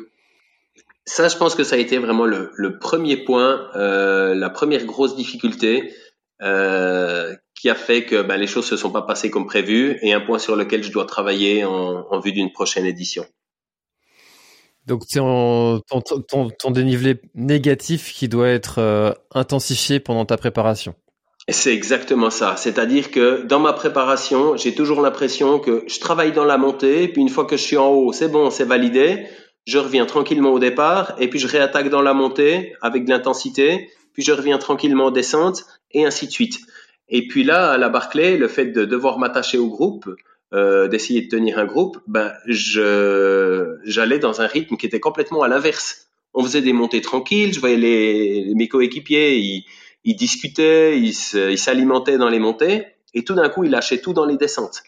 ça, je pense que ça a été vraiment le, le premier point, euh, la première grosse difficulté euh, qui a fait que ben, les choses se sont pas passées comme prévu et un point sur lequel je dois travailler en, en vue d'une prochaine édition. Donc c'est ton, ton, ton, dénivelé négatif qui doit être euh, intensifié pendant ta préparation. C'est exactement ça. C'est-à-dire que dans ma préparation, j'ai toujours l'impression que je travaille dans la montée, puis une fois que je suis en haut, c'est bon, c'est validé. Je reviens tranquillement au départ, et puis je réattaque dans la montée avec de l'intensité, puis je reviens tranquillement en descente, et ainsi de suite. Et puis là, à la Barclay, le fait de devoir m'attacher au groupe, euh, d'essayer de tenir un groupe, ben je j'allais dans un rythme qui était complètement à l'inverse. On faisait des montées tranquilles, je voyais les, mes coéquipiers, ils il discutait, il s'alimentait dans les montées, et tout d'un coup, il lâchait tout dans les descentes.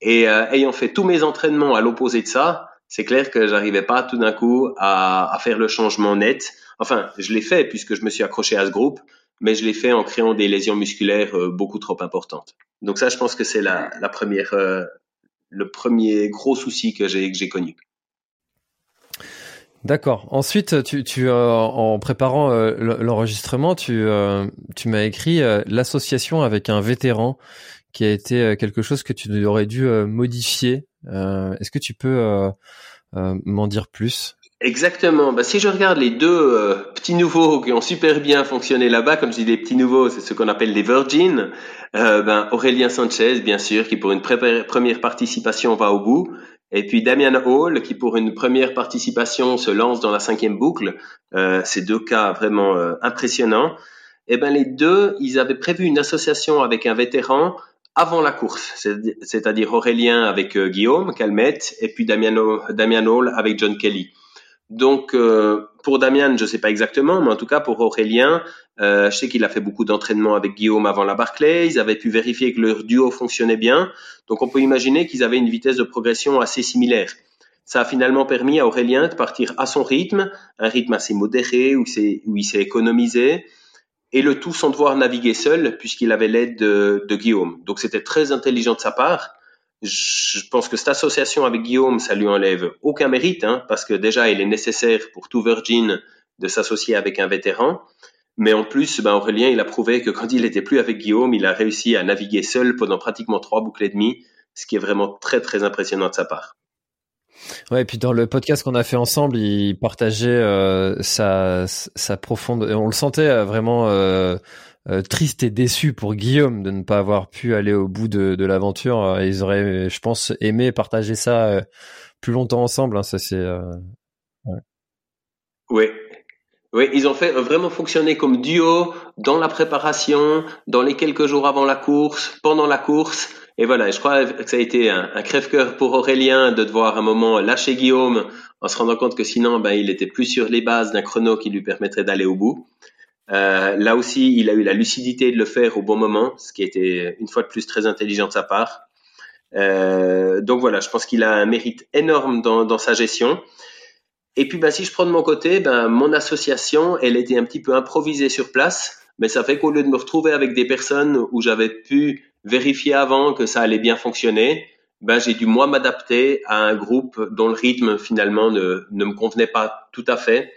Et euh, ayant fait tous mes entraînements à l'opposé de ça, c'est clair que j'arrivais pas tout d'un coup à, faire le changement net. Enfin, je l'ai fait puisque je me suis accroché à ce groupe, mais je l'ai fait en créant des lésions musculaires euh, beaucoup trop importantes. Donc ça, je pense que c'est la, la, première, euh, le premier gros souci que j'ai connu. D'accord. Ensuite, tu, tu euh, en préparant l'enregistrement, tu, tu m'as écrit l'association avec un vétéran qui a été quelque chose que tu aurais dû modifier. Est-ce que tu peux m'en dire plus? Exactement. Bah, si je regarde les deux petits nouveaux qui ont super bien fonctionné là-bas, comme je dis les petits nouveaux, c'est ce qu'on appelle les virgins. ben Aurélien Sanchez, bien sûr, qui pour une première participation va au bout. Et puis Damian Hall, qui pour une première participation se lance dans la cinquième boucle. Euh, ces deux cas vraiment euh, impressionnants. Eh ben les deux, ils avaient prévu une association avec un vétéran avant la course, c'est-à-dire Aurélien avec euh, Guillaume Calmette et puis Damian, Damian Hall avec John Kelly. Donc, euh, pour Damien, je ne sais pas exactement, mais en tout cas pour Aurélien, euh, je sais qu'il a fait beaucoup d'entraînement avec Guillaume avant la Barclay. Ils avaient pu vérifier que leur duo fonctionnait bien. Donc, on peut imaginer qu'ils avaient une vitesse de progression assez similaire. Ça a finalement permis à Aurélien de partir à son rythme, un rythme assez modéré où, où il s'est économisé, et le tout sans devoir naviguer seul puisqu'il avait l'aide de, de Guillaume. Donc, c'était très intelligent de sa part je pense que cette association avec Guillaume, ça lui enlève aucun mérite, hein, parce que déjà, il est nécessaire pour tout Virgin de s'associer avec un vétéran. Mais en plus, ben Aurélien, il a prouvé que quand il n'était plus avec Guillaume, il a réussi à naviguer seul pendant pratiquement trois boucles et demie, ce qui est vraiment très très impressionnant de sa part. Ouais, et puis dans le podcast qu'on a fait ensemble, il partageait euh, sa, sa profonde, on le sentait euh, vraiment euh, euh, triste et déçu pour Guillaume de ne pas avoir pu aller au bout de, de l'aventure. Euh, ils auraient, je pense, aimé partager ça plus longtemps ensemble. Hein, ça c'est. Ouais. Oui. Oui, ils ont fait vraiment fonctionner comme duo dans la préparation, dans les quelques jours avant la course, pendant la course. Et voilà, je crois que ça a été un, crève-cœur pour Aurélien de devoir un moment lâcher Guillaume en se rendant compte que sinon, ben, il était plus sur les bases d'un chrono qui lui permettrait d'aller au bout. Euh, là aussi, il a eu la lucidité de le faire au bon moment, ce qui était une fois de plus très intelligent de sa part. Euh, donc voilà, je pense qu'il a un mérite énorme dans, dans sa gestion. Et puis, bah, si je prends de mon côté, ben, mon association, elle était un petit peu improvisée sur place, mais ça fait qu'au lieu de me retrouver avec des personnes où j'avais pu vérifier avant que ça allait bien fonctionner, ben, j'ai dû moi m'adapter à un groupe dont le rythme finalement ne, ne me convenait pas tout à fait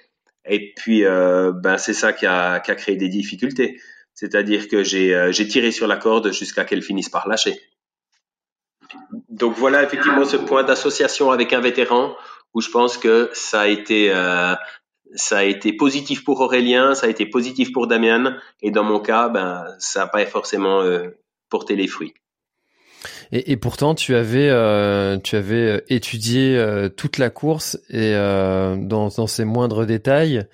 et puis, euh, ben, c'est ça qui a, qui a, créé des difficultés. C'est-à-dire que j'ai euh, tiré sur la corde jusqu'à qu'elle finisse par lâcher. Donc voilà effectivement ce point d'association avec un vétéran où je pense que ça a été euh, ça a été positif pour Aurélien, ça a été positif pour Damien, et dans mon cas, ben ça n'a pas forcément porté les fruits. Et, et, pourtant, tu avais, euh, tu avais euh, étudié euh, toute la course et euh, dans, dans, ses moindres détails.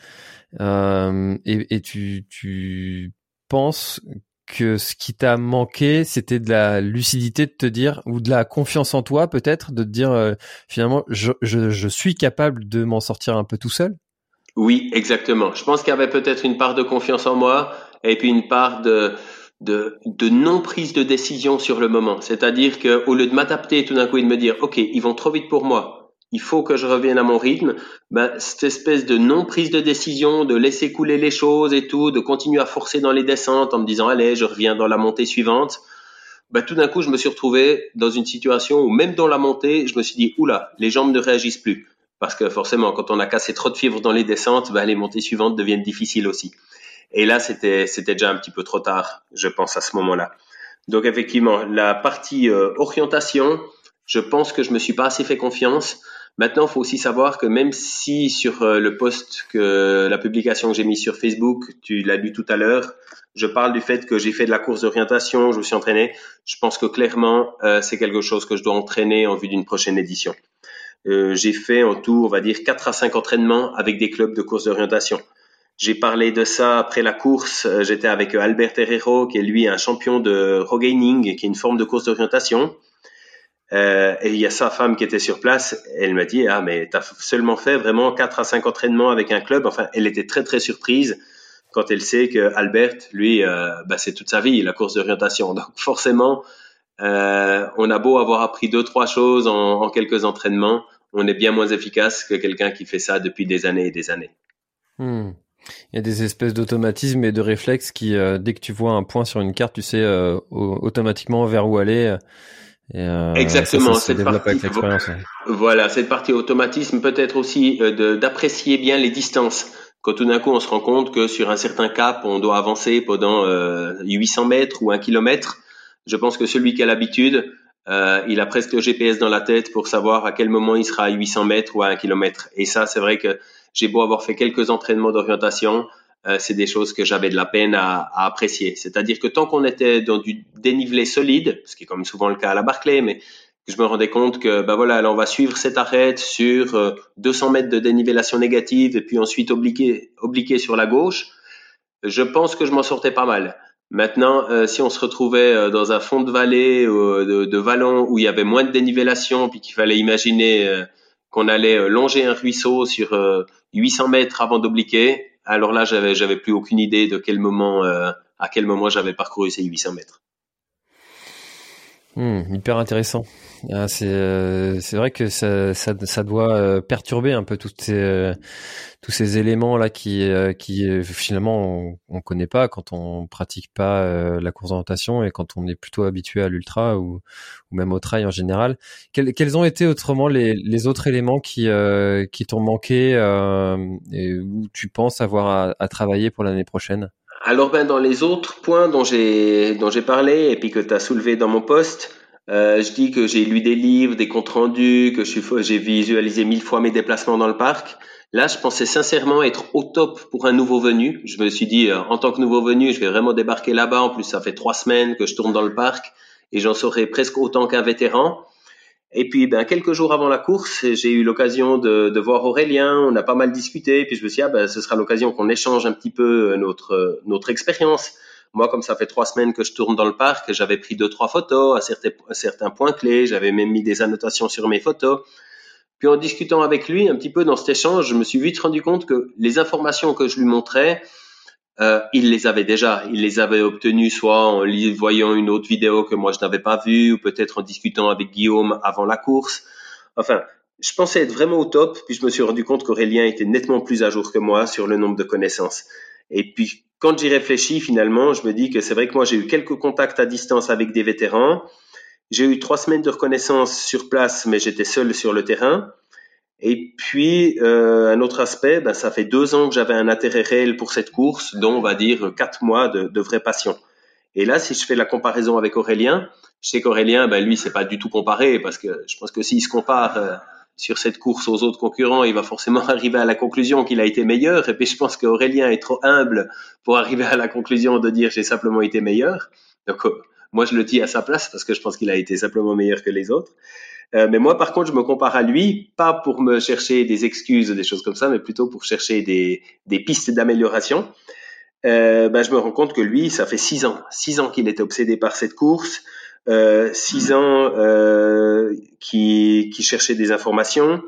Euh, et, et tu, tu penses que ce qui t'a manqué, c'était de la lucidité de te dire, ou de la confiance en toi peut-être, de te dire euh, finalement, je, je, je, suis capable de m'en sortir un peu tout seul? Oui, exactement. Je pense qu'il y avait peut-être une part de confiance en moi et puis une part de, de, de non prise de décision sur le moment. C'est-à-dire que au lieu de m'adapter tout d'un coup et de me dire, OK, ils vont trop vite pour moi, il faut que je revienne à mon rythme, ben, cette espèce de non prise de décision, de laisser couler les choses et tout, de continuer à forcer dans les descentes en me disant allez, je reviens dans la montée suivante, ben, tout d'un coup, je me suis retrouvé dans une situation où même dans la montée, je me suis dit oula, les jambes ne réagissent plus. Parce que forcément, quand on a cassé trop de fibres dans les descentes, ben, les montées suivantes deviennent difficiles aussi. Et là, c'était, c'était déjà un petit peu trop tard, je pense, à ce moment-là. Donc effectivement, la partie euh, orientation, je pense que je me suis pas assez fait confiance. Maintenant, il faut aussi savoir que même si sur euh, le post que la publication que j'ai mis sur Facebook, tu l'as lu tout à l'heure, je parle du fait que j'ai fait de la course d'orientation, je me suis entraîné. Je pense que clairement, euh, c'est quelque chose que je dois entraîner en vue d'une prochaine édition. Euh, j'ai fait en tout, on va dire, 4 à 5 entraînements avec des clubs de course d'orientation. J'ai parlé de ça après la course. J'étais avec Albert Herrero, qui est lui un champion de rogaining, qui est une forme de course d'orientation. Euh, et il y a sa femme qui était sur place. Elle m'a dit ah mais t'as seulement fait vraiment quatre à cinq entraînements avec un club. Enfin, elle était très très surprise quand elle sait que Albert, lui, euh, bah, c'est toute sa vie la course d'orientation. Donc forcément, euh, on a beau avoir appris deux trois choses en, en, quelques entraînements, on est bien moins efficace que quelqu'un qui fait ça depuis des années et des années. Hmm. Il y a des espèces d'automatismes et de réflexes qui, euh, dès que tu vois un point sur une carte, tu sais euh, automatiquement vers où aller. Euh, Exactement, cette partie, voilà, cette partie automatisme peut-être aussi d'apprécier bien les distances. Quand tout d'un coup on se rend compte que sur un certain cap on doit avancer pendant euh, 800 mètres ou un kilomètre, je pense que celui qui a l'habitude, euh, il a presque le GPS dans la tête pour savoir à quel moment il sera à 800 mètres ou à un kilomètre. Et ça, c'est vrai que j'ai beau avoir fait quelques entraînements d'orientation, euh, c'est des choses que j'avais de la peine à, à apprécier. C'est-à-dire que tant qu'on était dans du dénivelé solide, ce qui est comme souvent le cas à la Barclay, mais que je me rendais compte que ben voilà, là on va suivre cette arête sur 200 euh, mètres de dénivellation négative et puis ensuite obliquer, obliquer sur la gauche. Je pense que je m'en sortais pas mal. Maintenant, euh, si on se retrouvait dans un fond de vallée, de, de vallon où il y avait moins de dénivellation, puis qu'il fallait imaginer qu'on allait longer un ruisseau sur 800 mètres avant d'obliquer, alors là, j'avais, j'avais plus aucune idée de quel moment, euh, à quel moment j'avais parcouru ces 800 mètres. Hmm, hyper intéressant. Ah, c'est euh, c'est vrai que ça, ça, ça doit euh, perturber un peu toutes ces, euh, tous ces éléments là qui qui finalement on, on connaît pas quand on pratique pas la course d'orientation et quand on est plutôt habitué à l'ultra ou, même au trail en général. Quels, ont été autrement les, autres éléments qui qui t'ont manqué et où tu penses avoir à travailler pour l'année prochaine? Alors ben dans les autres points dont j'ai dont j'ai parlé et puis que tu as soulevé dans mon poste, euh, je dis que j'ai lu des livres, des comptes rendus, que j'ai visualisé mille fois mes déplacements dans le parc. Là, je pensais sincèrement être au top pour un nouveau venu. Je me suis dit, euh, en tant que nouveau venu, je vais vraiment débarquer là-bas. En plus, ça fait trois semaines que je tourne dans le parc et j'en saurai presque autant qu'un vétéran. Et puis, ben, quelques jours avant la course, j'ai eu l'occasion de, de, voir Aurélien. On a pas mal discuté. Puis, je me suis dit, ah, ben, ce sera l'occasion qu'on échange un petit peu euh, notre, euh, notre expérience. Moi, comme ça fait trois semaines que je tourne dans le parc, j'avais pris deux, trois photos à certains, à certains points clés. J'avais même mis des annotations sur mes photos. Puis, en discutant avec lui un petit peu dans cet échange, je me suis vite rendu compte que les informations que je lui montrais, euh, il les avait déjà. Il les avait obtenus soit en voyant une autre vidéo que moi je n'avais pas vue, ou peut-être en discutant avec Guillaume avant la course. Enfin, je pensais être vraiment au top, puis je me suis rendu compte qu'Aurélien était nettement plus à jour que moi sur le nombre de connaissances. Et puis, quand j'y réfléchis, finalement, je me dis que c'est vrai que moi, j'ai eu quelques contacts à distance avec des vétérans. J'ai eu trois semaines de reconnaissance sur place, mais j'étais seul sur le terrain. Et puis, euh, un autre aspect, ben, ça fait deux ans que j'avais un intérêt réel pour cette course, dont on va dire quatre mois de, de vraie passion. Et là, si je fais la comparaison avec Aurélien, je sais qu'Aurélien, ben, lui, c'est pas du tout comparé, parce que je pense que s'il se compare euh, sur cette course aux autres concurrents, il va forcément arriver à la conclusion qu'il a été meilleur. Et puis, je pense qu'Aurélien est trop humble pour arriver à la conclusion de dire j'ai simplement été meilleur. Donc, euh, moi, je le dis à sa place parce que je pense qu'il a été simplement meilleur que les autres. Euh, mais moi, par contre, je me compare à lui, pas pour me chercher des excuses des choses comme ça, mais plutôt pour chercher des, des pistes d'amélioration. euh, ben, je me rends compte que lui, ça fait six ans, six ans qu'il était obsédé par cette course, euh, six ans euh, qui, qui cherchait des informations.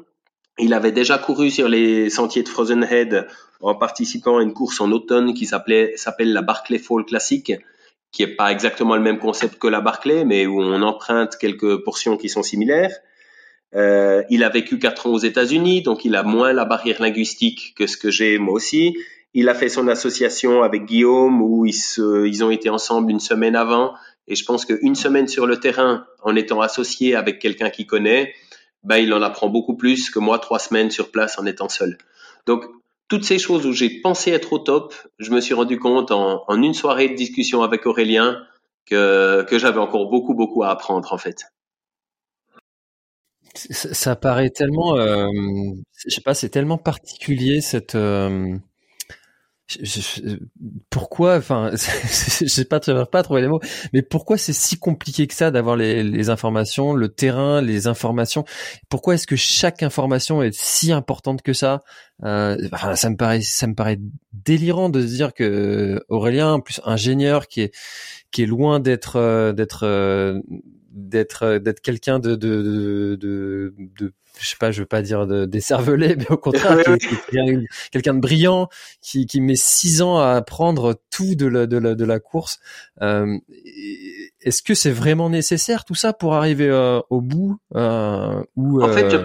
Il avait déjà couru sur les sentiers de Frozen Head en participant à une course en automne qui s'appelait s'appelle la Barclay Fall Classic, qui est pas exactement le même concept que la Barclay, mais où on emprunte quelques portions qui sont similaires. Euh, il a vécu quatre ans aux États-Unis, donc il a moins la barrière linguistique que ce que j'ai moi aussi. Il a fait son association avec Guillaume où ils, se, ils ont été ensemble une semaine avant. Et je pense qu'une semaine sur le terrain, en étant associé avec quelqu'un qui connaît, ben, il en apprend beaucoup plus que moi trois semaines sur place en étant seul. Donc, toutes ces choses où j'ai pensé être au top, je me suis rendu compte en, une soirée de discussion avec Aurélien que, j'avais encore beaucoup, beaucoup à apprendre en fait. Ça, ça paraît tellement, euh, je sais pas, c'est tellement particulier cette, euh, pourquoi, enfin, je sais pas, je pas trouver les mots, mais pourquoi c'est si compliqué que ça d'avoir les, les, informations, le terrain, les informations? Pourquoi est-ce que chaque information est si importante que ça? Euh, enfin, Ça me paraît, ça me paraît délirant de se dire que Aurélien, plus ingénieur, qui est qui est loin d'être euh, d'être euh, d'être d'être quelqu'un de de, de de je sais pas, je veux pas dire de, décervelé, mais au contraire, quelqu'un de brillant qui, qui met six ans à apprendre tout de la, de la, de la course. Euh, Est-ce que c'est vraiment nécessaire tout ça pour arriver euh, au bout euh, ou, En fait,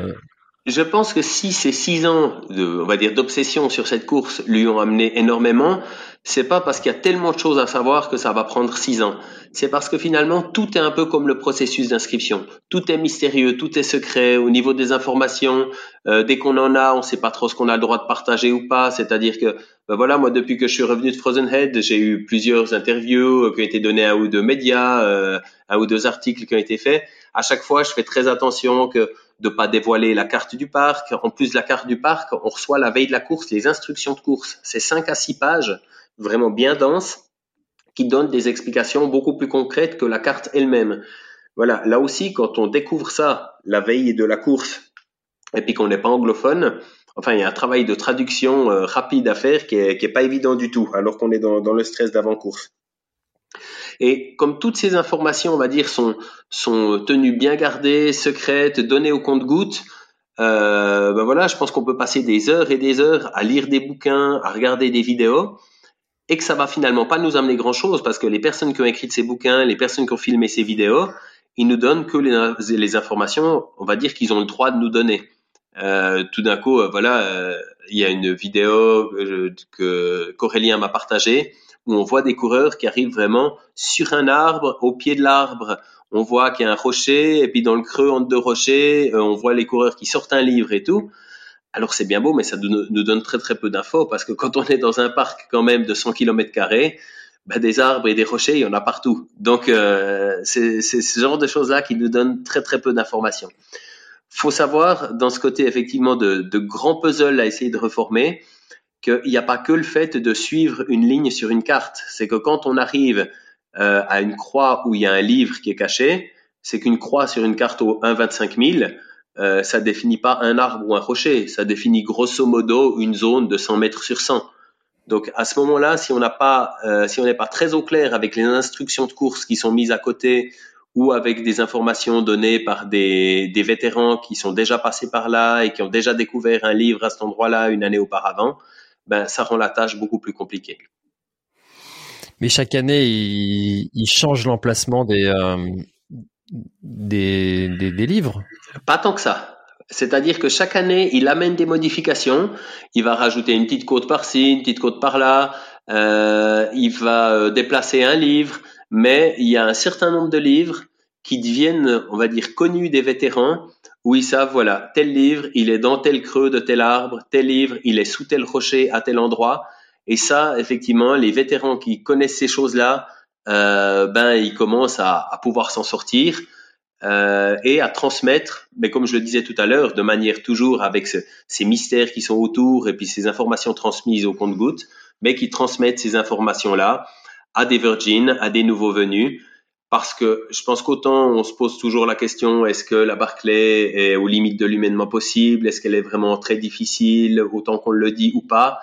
je, pense que si ces six ans, de, on va dire, d'obsession sur cette course lui ont amené énormément, c'est pas parce qu'il y a tellement de choses à savoir que ça va prendre six ans. C'est parce que finalement, tout est un peu comme le processus d'inscription. Tout est mystérieux, tout est secret au niveau des informations. Euh, dès qu'on en a, on sait pas trop ce qu'on a le droit de partager ou pas. C'est-à-dire que, ben voilà, moi, depuis que je suis revenu de Frozen Head, j'ai eu plusieurs interviews euh, qui ont été données à un ou deux médias, euh, un ou deux articles qui ont été faits. À chaque fois, je fais très attention que de pas dévoiler la carte du parc. En plus de la carte du parc, on reçoit la veille de la course les instructions de course. C'est cinq à six pages vraiment bien dense qui donne des explications beaucoup plus concrètes que la carte elle-même. Voilà, là aussi, quand on découvre ça la veille de la course et puis qu'on n'est pas anglophone, enfin, il y a un travail de traduction euh, rapide à faire qui est, pas évident du tout, alors qu'on est dans, dans le stress d'avant-course. Et comme toutes ces informations, on va dire, sont, sont tenues bien gardées, secrètes, données au compte-gouttes, euh, ben voilà, je pense qu'on peut passer des heures et des heures à lire des bouquins, à regarder des vidéos, et que ça va finalement pas nous amener grand chose parce que les personnes qui ont écrit ces bouquins, les personnes qui ont filmé ces vidéos, ils nous donnent que les, informations, on va dire qu'ils ont le droit de nous donner. Euh, tout d'un coup, euh, voilà, euh, il y a une vidéo que qu'Aurélien m'a partagée où on voit des coureurs qui arrivent vraiment sur un arbre, au pied de l'arbre. On voit qu'il y a un rocher et puis dans le creux entre deux rochers, on voit les coureurs qui sortent un livre et tout. Alors c'est bien beau, mais ça nous donne très très peu d'infos parce que quand on est dans un parc quand même de 100 km bah, des arbres et des rochers, il y en a partout. Donc euh, c'est ce genre de choses-là qui nous donnent très très peu d'informations. Faut savoir dans ce côté effectivement de, de grands puzzles à essayer de reformer qu'il n'y a pas que le fait de suivre une ligne sur une carte. C'est que quand on arrive euh, à une croix où il y a un livre qui est caché, c'est qu'une croix sur une carte au 1,25 000, euh, ça définit pas un arbre ou un rocher, ça définit grosso modo une zone de 100 mètres sur 100. Donc à ce moment-là, si on n'a pas, euh, si on n'est pas très au clair avec les instructions de course qui sont mises à côté ou avec des informations données par des, des vétérans qui sont déjà passés par là et qui ont déjà découvert un livre à cet endroit-là une année auparavant, ben ça rend la tâche beaucoup plus compliquée. Mais chaque année, il, il change l'emplacement des, euh, des, des, des livres Pas tant que ça. C'est-à-dire que chaque année, il amène des modifications. Il va rajouter une petite côte par-ci, une petite côte par-là. Euh, il va euh, déplacer un livre. Mais il y a un certain nombre de livres qui deviennent, on va dire, connus des vétérans, où ils savent, voilà, tel livre, il est dans tel creux de tel arbre, tel livre, il est sous tel rocher à tel endroit. Et ça, effectivement, les vétérans qui connaissent ces choses-là euh, ben il commence à, pouvoir s'en sortir euh, et à transmettre, mais comme je le disais tout à l'heure, de manière toujours avec ce, ces mystères qui sont autour et puis ces informations transmises au compte-gouttes, mais qui transmettent ces informations-là à des virgins, à des nouveaux venus, parce que je pense qu'autant on se pose toujours la question est-ce que la Barclay est aux limites de l'humainement possible, est-ce qu'elle est vraiment très difficile, autant qu'on le dit ou pas?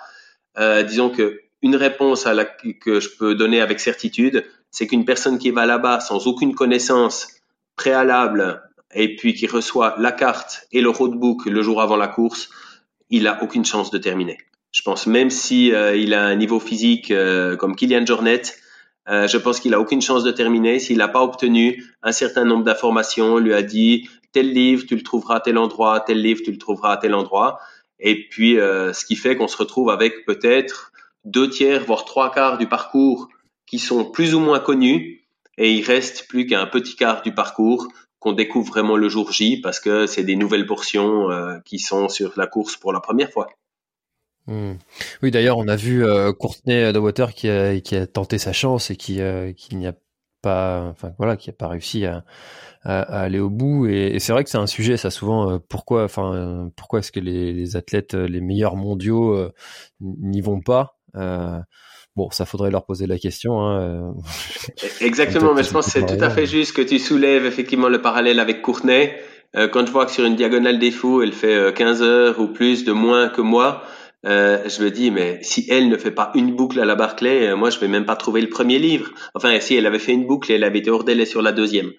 Euh, disons que une réponse à la, que je peux donner avec certitude, c'est qu'une personne qui va là-bas sans aucune connaissance préalable et puis qui reçoit la carte et le roadbook le jour avant la course, il a aucune chance de terminer. Je pense même si euh, il a un niveau physique euh, comme Kylian Jornet, euh, je pense qu'il a aucune chance de terminer s'il n'a pas obtenu un certain nombre d'informations. On lui a dit tel livre tu le trouveras à tel endroit, tel livre tu le trouveras à tel endroit. Et puis ce qui fait qu'on se retrouve avec peut-être deux tiers voire trois quarts du parcours qui sont plus ou moins connus et il reste plus qu'un petit quart du parcours qu'on découvre vraiment le jour J parce que c'est des nouvelles portions qui sont sur la course pour la première fois. Hmm. Oui, d'ailleurs, on a vu euh, Courtney Water qui a, qui a tenté sa chance et qui, euh, qui n'y a pas, enfin voilà, qui a pas réussi à, à, aller au bout. Et, c'est vrai que c'est un sujet, ça souvent. Euh, pourquoi, enfin, euh, pourquoi est-ce que les, les, athlètes les meilleurs mondiaux n'y vont pas Bon, ça faudrait leur poser la question. Hein. Exactement, mais je pense que c'est tout à fait juste que tu soulèves effectivement le parallèle avec Courtney. quand je vois que sur une diagonale des fous, elle fait 15 heures ou plus de moins que moi, euh, je me dis, mais si elle ne fait pas une boucle à la Barclay, euh, moi je vais même pas trouver le premier livre. Enfin, si elle avait fait une boucle, elle avait été hors délai sur la deuxième.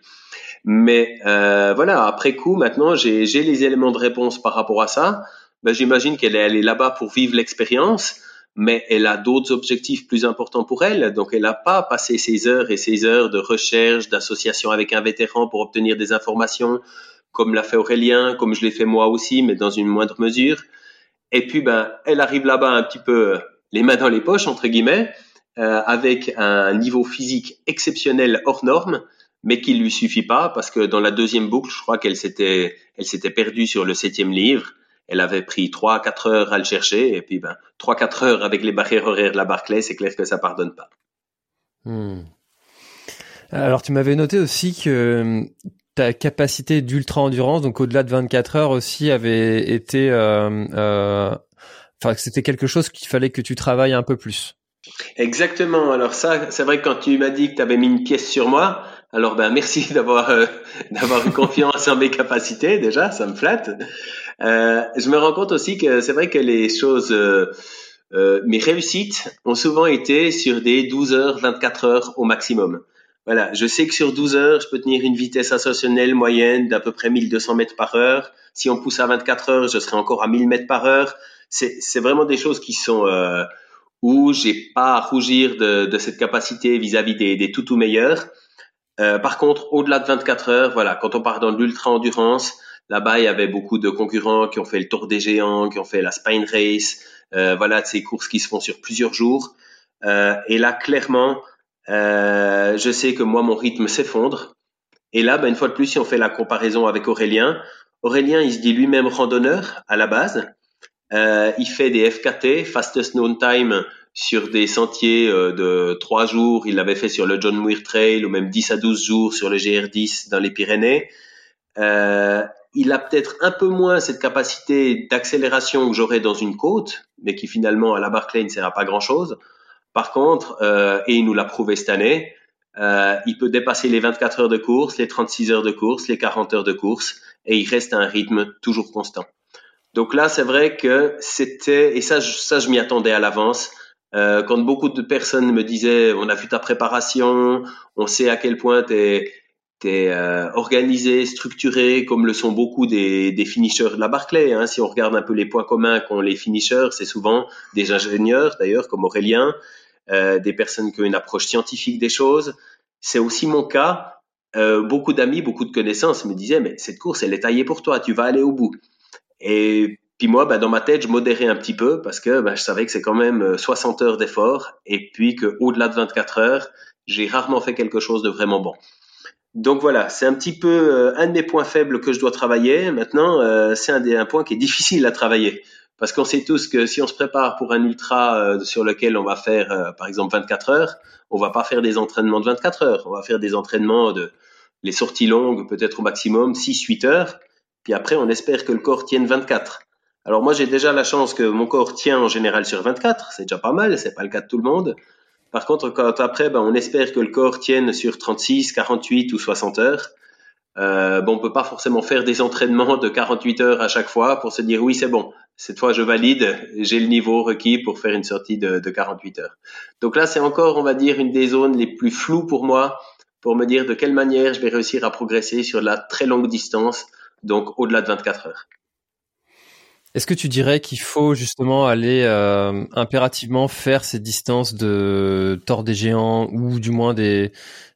Mais euh, voilà, après coup, maintenant j'ai les éléments de réponse par rapport à ça. Ben, J'imagine qu'elle est allée là-bas pour vivre l'expérience, mais elle a d'autres objectifs plus importants pour elle. Donc elle n'a pas passé ses heures et ses heures de recherche, d'association avec un vétéran pour obtenir des informations, comme l'a fait Aurélien, comme je l'ai fait moi aussi, mais dans une moindre mesure. Et puis, ben, elle arrive là-bas un petit peu les mains dans les poches, entre guillemets, euh, avec un niveau physique exceptionnel hors norme, mais qui lui suffit pas parce que dans la deuxième boucle, je crois qu'elle s'était, elle s'était perdue sur le septième livre. Elle avait pris trois, quatre heures à le chercher, et puis ben, trois, quatre heures avec les barrières horaires de la Barclay, c'est clair que ça pardonne pas. Hmm. Alors, tu m'avais noté aussi que ta capacité d'ultra endurance, donc au-delà de 24 heures aussi, avait été, euh, euh, enfin, c'était quelque chose qu'il fallait que tu travailles un peu plus. Exactement. Alors ça, c'est vrai que quand tu m'as dit que tu avais mis une pièce sur moi, alors ben merci d'avoir euh, d'avoir eu confiance en mes capacités déjà, ça me flatte. Euh, je me rends compte aussi que c'est vrai que les choses, euh, mes réussites ont souvent été sur des 12 heures, 24 heures au maximum. Voilà, je sais que sur 12 heures, je peux tenir une vitesse ascensionnelle moyenne d'à peu près 1200 mètres par heure. Si on pousse à 24 heures, je serai encore à 1000 mètres par heure. C'est vraiment des choses qui sont euh, où j'ai pas à rougir de, de cette capacité vis-à-vis des, des tout tout meilleurs. Euh, par contre, au-delà de 24 heures, voilà, quand on part dans l'ultra endurance, là-bas il y avait beaucoup de concurrents qui ont fait le Tour des Géants, qui ont fait la Spine Race, euh, voilà, de ces courses qui se font sur plusieurs jours. Euh, et là, clairement, euh, je sais que moi, mon rythme s'effondre. Et là, ben, une fois de plus, si on fait la comparaison avec Aurélien, Aurélien, il se dit lui-même randonneur à la base. Euh, il fait des FKT, Fastest Known Time, sur des sentiers euh, de trois jours. Il l'avait fait sur le John Muir Trail ou même 10 à 12 jours sur le GR10 dans les Pyrénées. Euh, il a peut-être un peu moins cette capacité d'accélération que j'aurais dans une côte, mais qui finalement à la Barclay ne sert à pas grand-chose. Par contre, euh, et il nous l'a prouvé cette année, euh, il peut dépasser les 24 heures de course, les 36 heures de course, les 40 heures de course, et il reste à un rythme toujours constant. Donc là, c'est vrai que c'était, et ça, ça je m'y attendais à l'avance. Euh, quand beaucoup de personnes me disaient, on a vu ta préparation, on sait à quel point tu es, euh, organisé, structuré, comme le sont beaucoup des, des finishers de la Barclay. Hein. Si on regarde un peu les points communs qu'ont les finishers, c'est souvent des ingénieurs, d'ailleurs, comme Aurélien, euh, des personnes qui ont une approche scientifique des choses. C'est aussi mon cas. Euh, beaucoup d'amis, beaucoup de connaissances me disaient, mais cette course, elle est taillée pour toi, tu vas aller au bout. Et puis moi, bah, dans ma tête, je modérais un petit peu parce que bah, je savais que c'est quand même 60 heures d'effort et puis qu'au-delà de 24 heures, j'ai rarement fait quelque chose de vraiment bon. Donc voilà, c'est un petit peu euh, un des points faibles que je dois travailler. Maintenant, euh, c'est un, des, un point qui est difficile à travailler. Parce qu'on sait tous que si on se prépare pour un ultra euh, sur lequel on va faire, par exemple, 24 heures, on va pas faire des entraînements de 24 heures. On va faire des entraînements de les sorties longues, peut-être au maximum 6-8 heures. Puis après, on espère que le corps tienne 24. Alors moi, j'ai déjà la chance que mon corps tient en général sur 24. C'est déjà pas mal. C'est pas le cas de tout le monde. Par contre, quand après, ben, on espère que le corps tienne sur 36, 48 ou 60 heures. Euh, bon, on peut pas forcément faire des entraînements de 48 heures à chaque fois pour se dire oui, c'est bon. Cette fois je valide, j'ai le niveau requis pour faire une sortie de, de 48 heures. Donc là, c'est encore, on va dire, une des zones les plus floues pour moi pour me dire de quelle manière je vais réussir à progresser sur la très longue distance, donc au-delà de 24 heures. Est-ce que tu dirais qu'il faut justement aller euh, impérativement faire ces distances de tort des géants ou du moins des,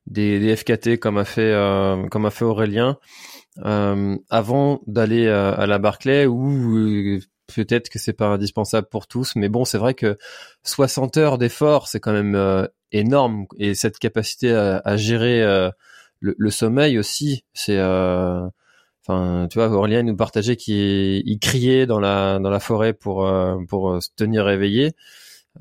des, des FKT comme a fait euh, comme a fait Aurélien euh, avant d'aller à la Barclay ou peut-être que c'est pas indispensable pour tous mais bon c'est vrai que 60 heures d'effort c'est quand même énorme et cette capacité à, à gérer le, le, sommeil aussi c'est Enfin, tu vois, Aurélien nous partageait qu'il criait dans la dans la forêt pour euh, pour euh, se tenir éveillé.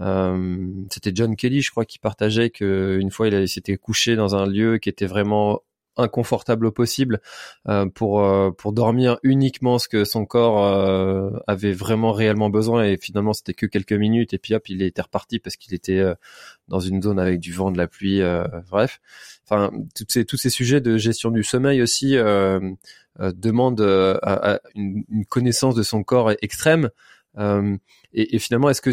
Euh, c'était John Kelly, je crois, qui partageait que une fois il s'était couché dans un lieu qui était vraiment inconfortable possible euh, pour euh, pour dormir uniquement ce que son corps euh, avait vraiment réellement besoin. Et finalement c'était que quelques minutes et puis hop il était reparti parce qu'il était dans une zone avec du vent de la pluie bref. Enfin tous ces tous ces sujets de gestion du sommeil aussi demandent à, une, une, connaissance de son corps extrême. Et, et, finalement est-ce que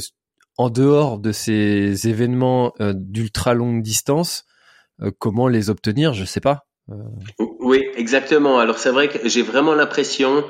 en dehors de ces événements d'ultra longue distance comment les obtenir? Je sais pas oui, exactement. Alors c'est vrai que j'ai vraiment l'impression,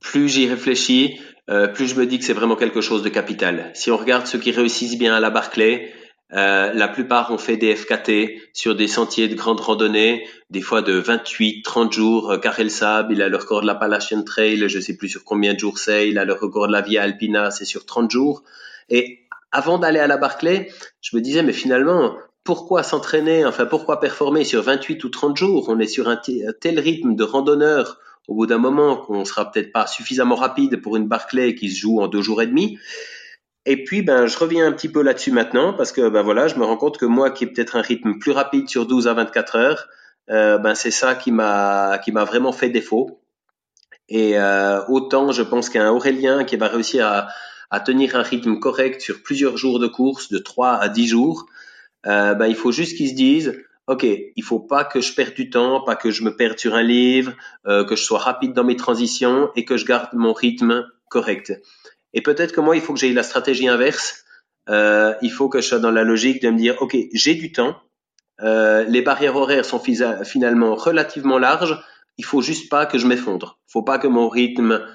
plus j'y réfléchis, euh, plus je me dis que c'est vraiment quelque chose de capital. Si on regarde ceux qui réussissent bien à la Barclay, euh, la plupart ont fait des FKT sur des sentiers de grande randonnée, des fois de 28, 30 jours. Euh, Karel Saab, il a le record de la Palatian Trail, je sais plus sur combien de jours c'est, il a le record de la Via Alpina, c'est sur 30 jours. Et avant d'aller à la Barclay, je me disais, mais finalement, pourquoi s'entraîner, enfin pourquoi performer sur 28 ou 30 jours? On est sur un, tel rythme de randonneur au bout d'un moment qu'on sera peut-être pas suffisamment rapide pour une Barclay qui se joue en deux jours et demi. Et puis, ben, je reviens un petit peu là-dessus maintenant parce que, ben voilà, je me rends compte que moi, qui ai peut-être un rythme plus rapide sur 12 à 24 heures, euh, ben c'est ça qui m'a qui vraiment fait défaut. Et euh, autant, je pense qu'un Aurélien qui va réussir à, à tenir un rythme correct sur plusieurs jours de course, de 3 à 10 jours, euh, ben, il faut juste qu'ils se disent, OK, il faut pas que je perde du temps, pas que je me perde sur un livre, euh, que je sois rapide dans mes transitions et que je garde mon rythme correct. Et peut-être que moi, il faut que j'aie la stratégie inverse. Euh, il faut que je sois dans la logique de me dire, OK, j'ai du temps, euh, les barrières horaires sont finalement relativement larges, il faut juste pas que je m'effondre. Il faut pas que mon rythme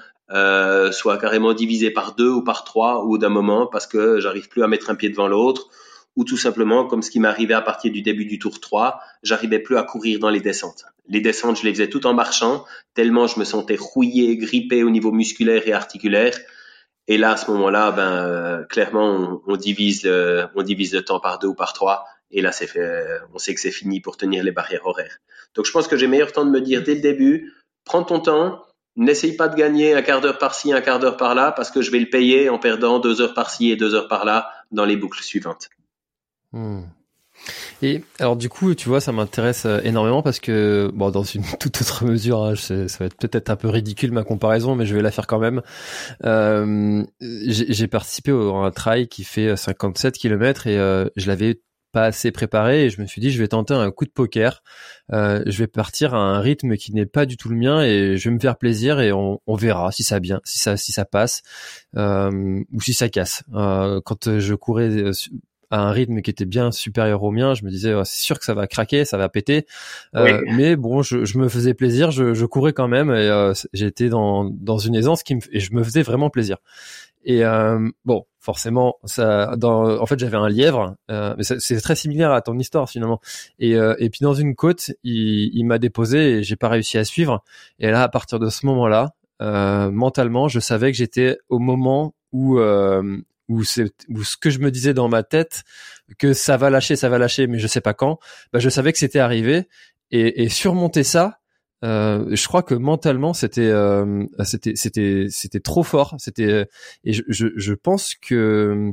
soit carrément divisé par deux ou par trois ou d'un moment parce que j'arrive plus à mettre un pied devant l'autre ou tout simplement, comme ce qui m'arrivait à partir du début du tour 3, j'arrivais plus à courir dans les descentes. Les descentes, je les faisais tout en marchant, tellement je me sentais rouillé, grippé au niveau musculaire et articulaire. Et là, à ce moment-là, ben euh, clairement, on, divise, le, on divise le temps par deux ou par trois. Et là, c'est fait, on sait que c'est fini pour tenir les barrières horaires. Donc, je pense que j'ai meilleur temps de me dire dès le début, prends ton temps, n'essaye pas de gagner un quart d'heure par-ci, un quart d'heure par-là, parce que je vais le payer en perdant deux heures par-ci et deux heures par-là dans les boucles suivantes. Et alors du coup, tu vois, ça m'intéresse euh, énormément parce que, bon, dans une toute autre mesure, hein, ça va être peut-être un peu ridicule ma comparaison, mais je vais la faire quand même. Euh, j'ai participé à un trail qui fait 57 km et euh, je l'avais pas assez préparé et je me suis dit je vais tenter un coup de poker. Euh, je vais partir à un rythme qui n'est pas du tout le mien et je vais me faire plaisir et on, verra si ça bien, si ça si ça passe euh, ou si ça casse. Euh, quand je courais à un rythme qui était bien supérieur au mien. Je me disais, c'est sûr que ça va craquer, ça va péter. Euh, mais bon, je, je, me faisais plaisir, je, je courais quand même et euh, j'étais dans, dans une aisance qui me, et je me faisais vraiment plaisir. Et euh, bon, forcément, ça, dans, en fait, j'avais un lièvre, euh, mais c'est très similaire à ton histoire finalement. Et, euh, et puis dans une côte, il, il m'a déposé et j'ai pas réussi à suivre. Et là, à partir de ce moment-là, euh, mentalement, je savais que j'étais au moment où euh, ou c'est ce que je me disais dans ma tête que ça va lâcher, ça va lâcher, mais je sais pas quand. Bah, je savais que c'était arrivé et, et, surmonter ça. Euh, je crois que mentalement c'était euh, c'était c'était c'était trop fort. C'était et je, je, je, pense que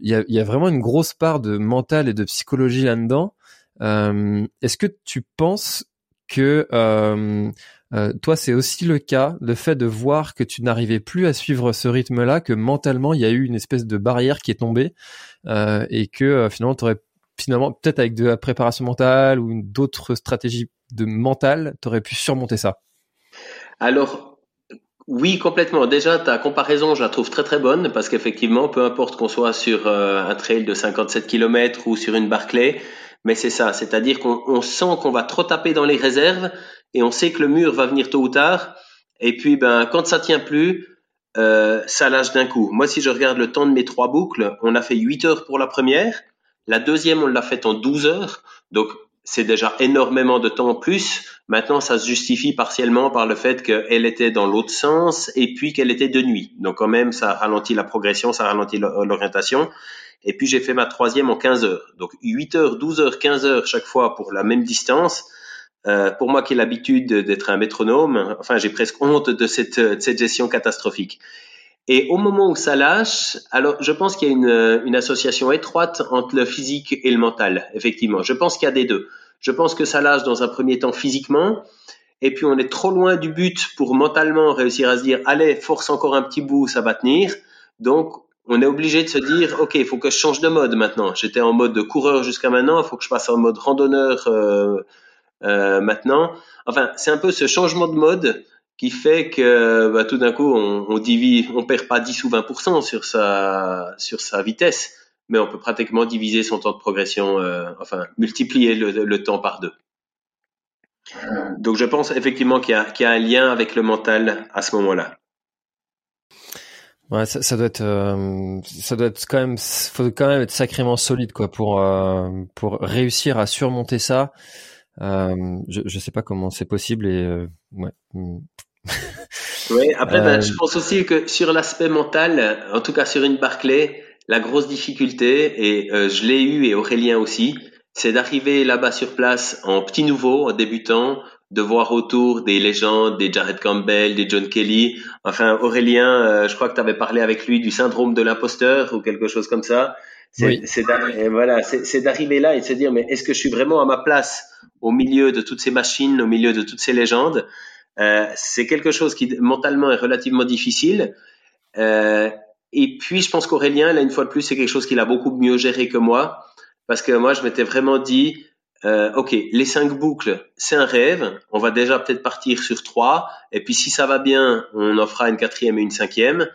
il y a, y a vraiment une grosse part de mental et de psychologie là-dedans. Euh, Est-ce que tu penses que euh, toi, c'est aussi le cas, le fait de voir que tu n'arrivais plus à suivre ce rythme-là, que mentalement, il y a eu une espèce de barrière qui est tombée euh, et que euh, finalement, finalement, peut-être avec de la préparation mentale ou d'autres stratégies de mental, tu aurais pu surmonter ça. Alors, Oui, complètement. Déjà, ta comparaison, je la trouve très très bonne parce qu'effectivement, peu importe qu'on soit sur euh, un trail de 57 km ou sur une Barclay, mais c'est ça, c'est-à-dire qu'on sent qu'on va trop taper dans les réserves et on sait que le mur va venir tôt ou tard. Et puis, ben, quand ça tient plus, euh, ça lâche d'un coup. Moi, si je regarde le temps de mes trois boucles, on a fait 8 heures pour la première. La deuxième, on l'a faite en 12 heures. Donc, c'est déjà énormément de temps en plus. Maintenant, ça se justifie partiellement par le fait qu'elle était dans l'autre sens et puis qu'elle était de nuit. Donc, quand même, ça ralentit la progression, ça ralentit l'orientation. Et puis, j'ai fait ma troisième en 15 heures. Donc, 8 heures, 12 heures, 15 heures chaque fois pour la même distance. Euh, pour moi qui ai l'habitude d'être un métronome, enfin j'ai presque honte de cette, gestion catastrophique. Et au moment où ça lâche, alors je pense qu'il y a une, une, association étroite entre le physique et le mental, effectivement. Je pense qu'il y a des deux. Je pense que ça lâche dans un premier temps physiquement, et puis on est trop loin du but pour mentalement réussir à se dire, allez, force encore un petit bout, ça va tenir. Donc on est obligé de se dire, ok, il faut que je change de mode maintenant. J'étais en mode coureur jusqu'à maintenant, il faut que je passe en mode randonneur. Euh, euh, maintenant. Enfin, c'est un peu ce changement de mode qui fait que bah, tout d'un coup, on, on divise, on perd pas 10 ou 20% sur sa, sur sa vitesse, mais on peut pratiquement diviser son temps de progression, euh, enfin, multiplier le, le, temps par deux. Donc je pense effectivement qu'il y, y, a un lien avec le mental à ce moment-là. Ouais, ça, doit être, euh, ça doit être quand même, faut quand même être sacrément solide quoi pour pour réussir à surmonter ça. Euh, je ne sais pas comment c'est possible et euh, ouais. Mm. oui, après, ben, je euh, pense aussi que sur l'aspect mental, en tout cas sur une Barclay, la grosse difficulté, et je l'ai eu et Aurélien aussi, c'est d'arriver là-bas sur place en petit nouveau, en débutant, de voir autour des légendes, des Jared Campbell, des John Kelly. Enfin, Aurélien, je crois que tu avais parlé avec lui du syndrome de l'imposteur ou quelque chose comme ça. C'est voilà, c'est d'arriver là et de se dire mais est-ce que je suis vraiment à ma place au milieu de toutes ces machines, au milieu de toutes ces légendes? Euh, C'est quelque chose qui mentalement est relativement difficile. Euh, et puis je pense qu'Aurélien, là une fois de plus, c'est quelque chose qu'il a beaucoup mieux géré que moi parce que moi je m'étais vraiment dit euh, ok, les cinq boucles, c'est un rêve. On va déjà peut-être partir sur trois. Et puis si ça va bien, on en fera une quatrième et une cinquième.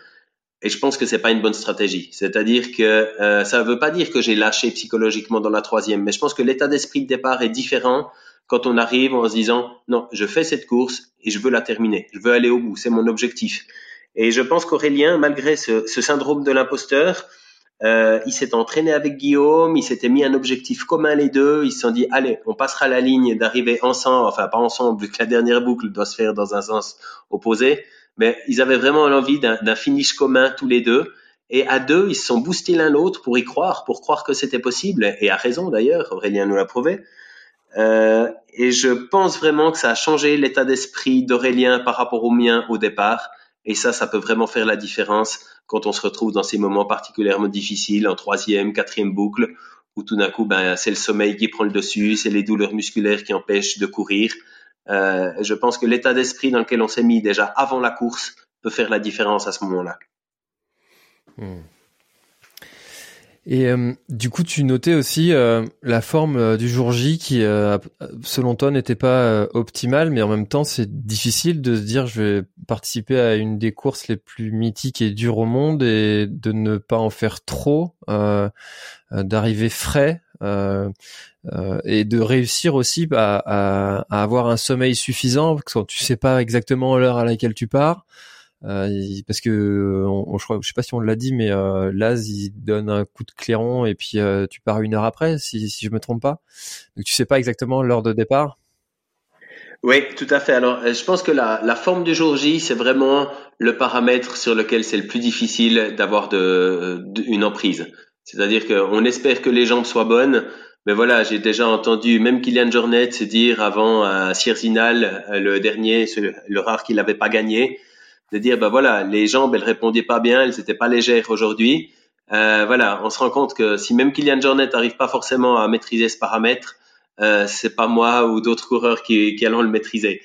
Et je pense que c'est pas une bonne stratégie. C'est-à-dire que euh, ça ne veut pas dire que j'ai lâché psychologiquement dans la troisième, mais je pense que l'état d'esprit de départ est différent quand on arrive en se disant non, je fais cette course et je veux la terminer, je veux aller au bout, c'est mon objectif. Et je pense qu'Aurélien, malgré ce, ce, syndrome de l'imposteur, euh, il s'est entraîné avec Guillaume, il s'était mis un objectif commun les deux, ils se sont dit allez, on passera la ligne d'arriver ensemble, enfin pas ensemble, vu que la dernière boucle doit se faire dans un sens opposé mais ils avaient vraiment l'envie d'un finish commun tous les deux. Et à deux, ils se sont boostés l'un l'autre pour y croire, pour croire que c'était possible, et à raison d'ailleurs, Aurélien nous l'a prouvé. Euh, et je pense vraiment que ça a changé l'état d'esprit d'Aurélien par rapport au mien au départ. Et ça, ça peut vraiment faire la différence quand on se retrouve dans ces moments particulièrement difficiles, en troisième, quatrième boucle, où tout d'un coup, ben, c'est le sommeil qui prend le dessus, c'est les douleurs musculaires qui empêchent de courir. Euh, je pense que l'état d'esprit dans lequel on s'est mis déjà avant la course peut faire la différence à ce moment-là. Hmm. Et euh, du coup, tu notais aussi euh, la forme du jour J qui, selon toi, n'était pas optimale, mais en même temps, c'est difficile de se dire je vais participer à une des courses les plus mythiques et dures au monde et de ne pas en faire trop, d'arriver frais. Euh, et de réussir aussi à, à, à, avoir un sommeil suffisant quand tu sais pas exactement l'heure à laquelle tu pars. Euh, parce que on, je crois, je sais pas si on l'a dit, mais euh, Laz il donne un coup de clairon et puis euh, tu pars une heure après, si, si je me trompe pas. Donc tu sais pas exactement l'heure de départ. Oui, tout à fait. Alors, je pense que la, la forme du jour J, c'est vraiment le paramètre sur lequel c'est le plus difficile d'avoir de, une emprise. C'est-à-dire qu'on espère que les jambes soient bonnes, mais voilà, j'ai déjà entendu même Kylian Jornet se dire avant à Sierzinal, euh, le dernier, le rare qu'il n'avait pas gagné, de dire bah voilà, les jambes elles répondaient pas bien, elles étaient pas légères aujourd'hui. Euh, voilà, on se rend compte que si même Kylian Jornet n'arrive pas forcément à maîtriser ce paramètre, euh, c'est pas moi ou d'autres coureurs qui, qui, allons le maîtriser.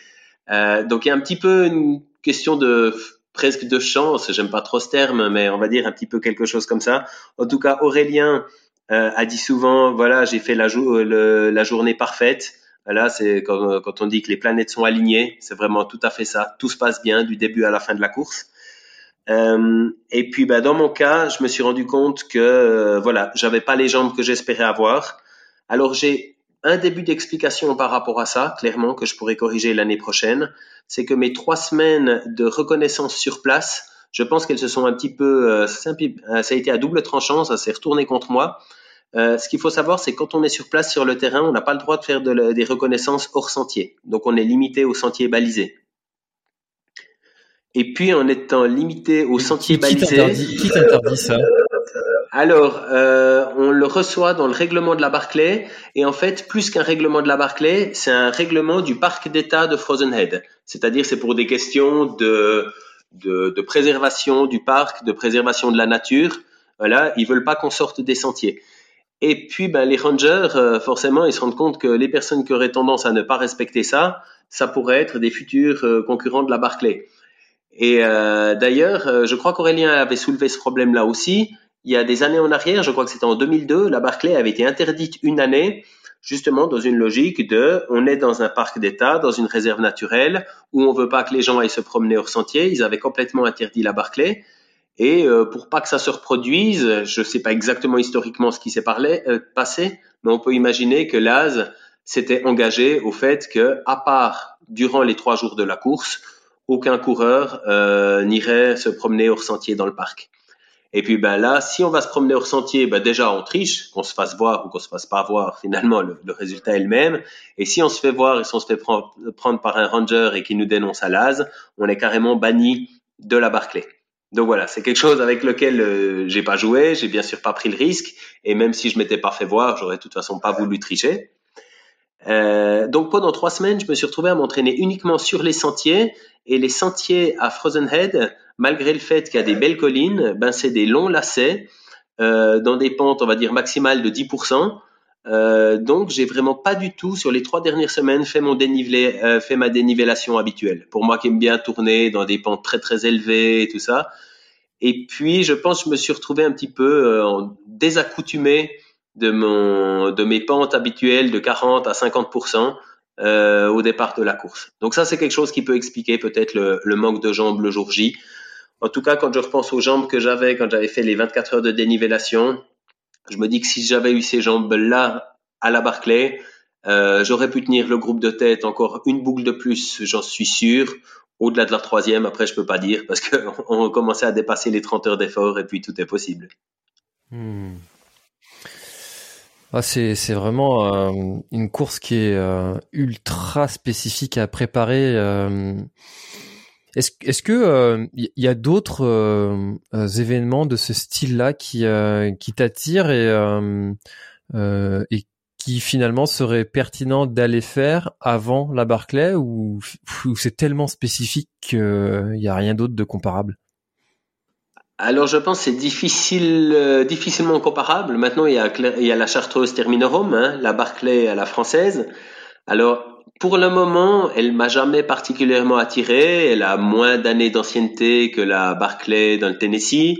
Euh, donc il y a un petit peu une question de presque de chance, j'aime pas trop ce terme, mais on va dire un petit peu quelque chose comme ça. En tout cas, Aurélien euh, a dit souvent, voilà, j'ai fait la, journée parfaite. Là, c'est quand, quand on dit que les planètes sont alignées, c'est vraiment tout à fait ça. Tout se passe bien du début à la fin de la course. Euh, et puis, bah, dans mon cas, je me suis rendu compte que euh, voilà, j'avais pas les jambes que j'espérais avoir. Alors j'ai un début d'explication par rapport à ça, clairement que je pourrais corriger l'année prochaine. C'est que mes trois semaines de reconnaissance sur place, je pense qu'elles se sont un petit peu, euh, ça a été à double tranchant, ça s'est retourné contre moi. Euh, ce qu'il faut savoir, c'est quand on est sur place sur le terrain, on n'a pas le droit de faire de des reconnaissances hors sentier. Donc on est limité au sentier balisé. Et puis en étant limité au sentier balisé. Qui t'interdit ça? Alors, euh, on le reçoit dans le règlement de la Barclay, et en fait, plus qu'un règlement de la Barclay, c'est un règlement du parc d'État de Frozen Head. C'est-à-dire, c'est pour des questions de, de, de, préservation du parc, de préservation de la nature. Voilà, ils veulent pas qu'on sorte des sentiers. Et puis, ben, les rangers, euh, forcément, ils se rendent compte que les personnes qui auraient tendance à ne pas respecter ça, ça pourrait être des futurs euh, concurrents de la Barclay. Et euh, d'ailleurs, je crois qu'Aurélien avait soulevé ce problème-là aussi. Il y a des années en arrière, je crois que c'était en 2002, la Barclay avait été interdite une année, justement dans une logique de, on est dans un parc d'État, dans une réserve naturelle, où on veut pas que les gens aillent se promener hors sentier. Ils avaient complètement interdit la Barclay. Et euh, pour pas que ça se reproduise, je ne sais pas exactement historiquement ce qui s'est euh, passé, mais on peut imaginer que l'AS s'était engagé au fait que, à part durant les trois jours de la course, aucun coureur euh, n'irait se promener hors sentier dans le parc. Et puis ben là, si on va se promener hors sentier, ben déjà on triche, qu'on se fasse voir ou qu'on se fasse pas voir, finalement le, résultat est le même. Et si on se fait voir et si on se fait prendre, prendre par un ranger et qui nous dénonce à l'AS, on est carrément banni de la Barclay. Donc voilà, c'est quelque chose avec lequel euh, j'ai pas joué, j'ai bien sûr pas pris le risque, et même si je m'étais pas fait voir, j'aurais de toute façon pas voulu tricher. Euh, donc pendant trois semaines, je me suis retrouvé à m'entraîner uniquement sur les sentiers, et les sentiers à Frozen Head, malgré le fait qu'il y a des belles collines, ben c'est des longs lacets euh, dans des pentes, on va dire maximales de 10%. Euh, donc j'ai vraiment pas du tout sur les trois dernières semaines fait mon dénivelé, euh, fait ma dénivellation habituelle. Pour moi qui aime bien tourner dans des pentes très très élevées et tout ça. Et puis je pense que je me suis retrouvé un petit peu euh, désaccoutumé de mon de mes pentes habituelles de 40 à 50% euh, au départ de la course. Donc ça c'est quelque chose qui peut expliquer peut-être le, le, manque de jambes le jour J. En tout cas quand je repense aux jambes que j'avais quand j'avais fait les 24 heures de dénivellation, je me dis que si j'avais eu ces jambes-là à la Barclay, euh, j'aurais pu tenir le groupe de tête encore une boucle de plus, j'en suis sûr. Au-delà de la troisième, après, je peux pas dire parce qu'on commençait à dépasser les 30 heures d'effort et puis tout est possible. Hmm. Ah, c'est, vraiment euh, une course qui est euh, ultra spécifique à préparer. Euh, est-ce, est-ce que il euh, y a d'autres euh, euh, événements de ce style-là qui qui t'attirent et et qui finalement serait pertinent d'aller faire avant la Barclay ou, c'est tellement spécifique qu'il n'y a rien d'autre de comparable? Alors je pense c'est difficile, difficilement comparable. Maintenant il y a, y a la Chartreuse Terminorum, hein, la Barclay à la française. Alors pour le moment, elle m'a jamais particulièrement attiré. Elle a moins d'années d'ancienneté que la Barclay dans le Tennessee.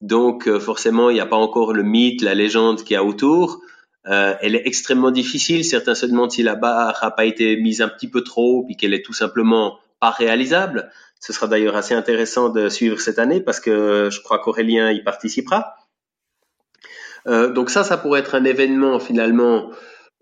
Donc euh, forcément, il n'y a pas encore le mythe, la légende qu'il y a autour. Euh, elle est extrêmement difficile. Certains se demandent si la barre n'a pas été mise un petit peu trop, puis qu'elle est tout simplement pas réalisable. Ce sera d'ailleurs assez intéressant de suivre cette année parce que je crois qu'Aurélien y participera. Euh, donc ça, ça pourrait être un événement finalement,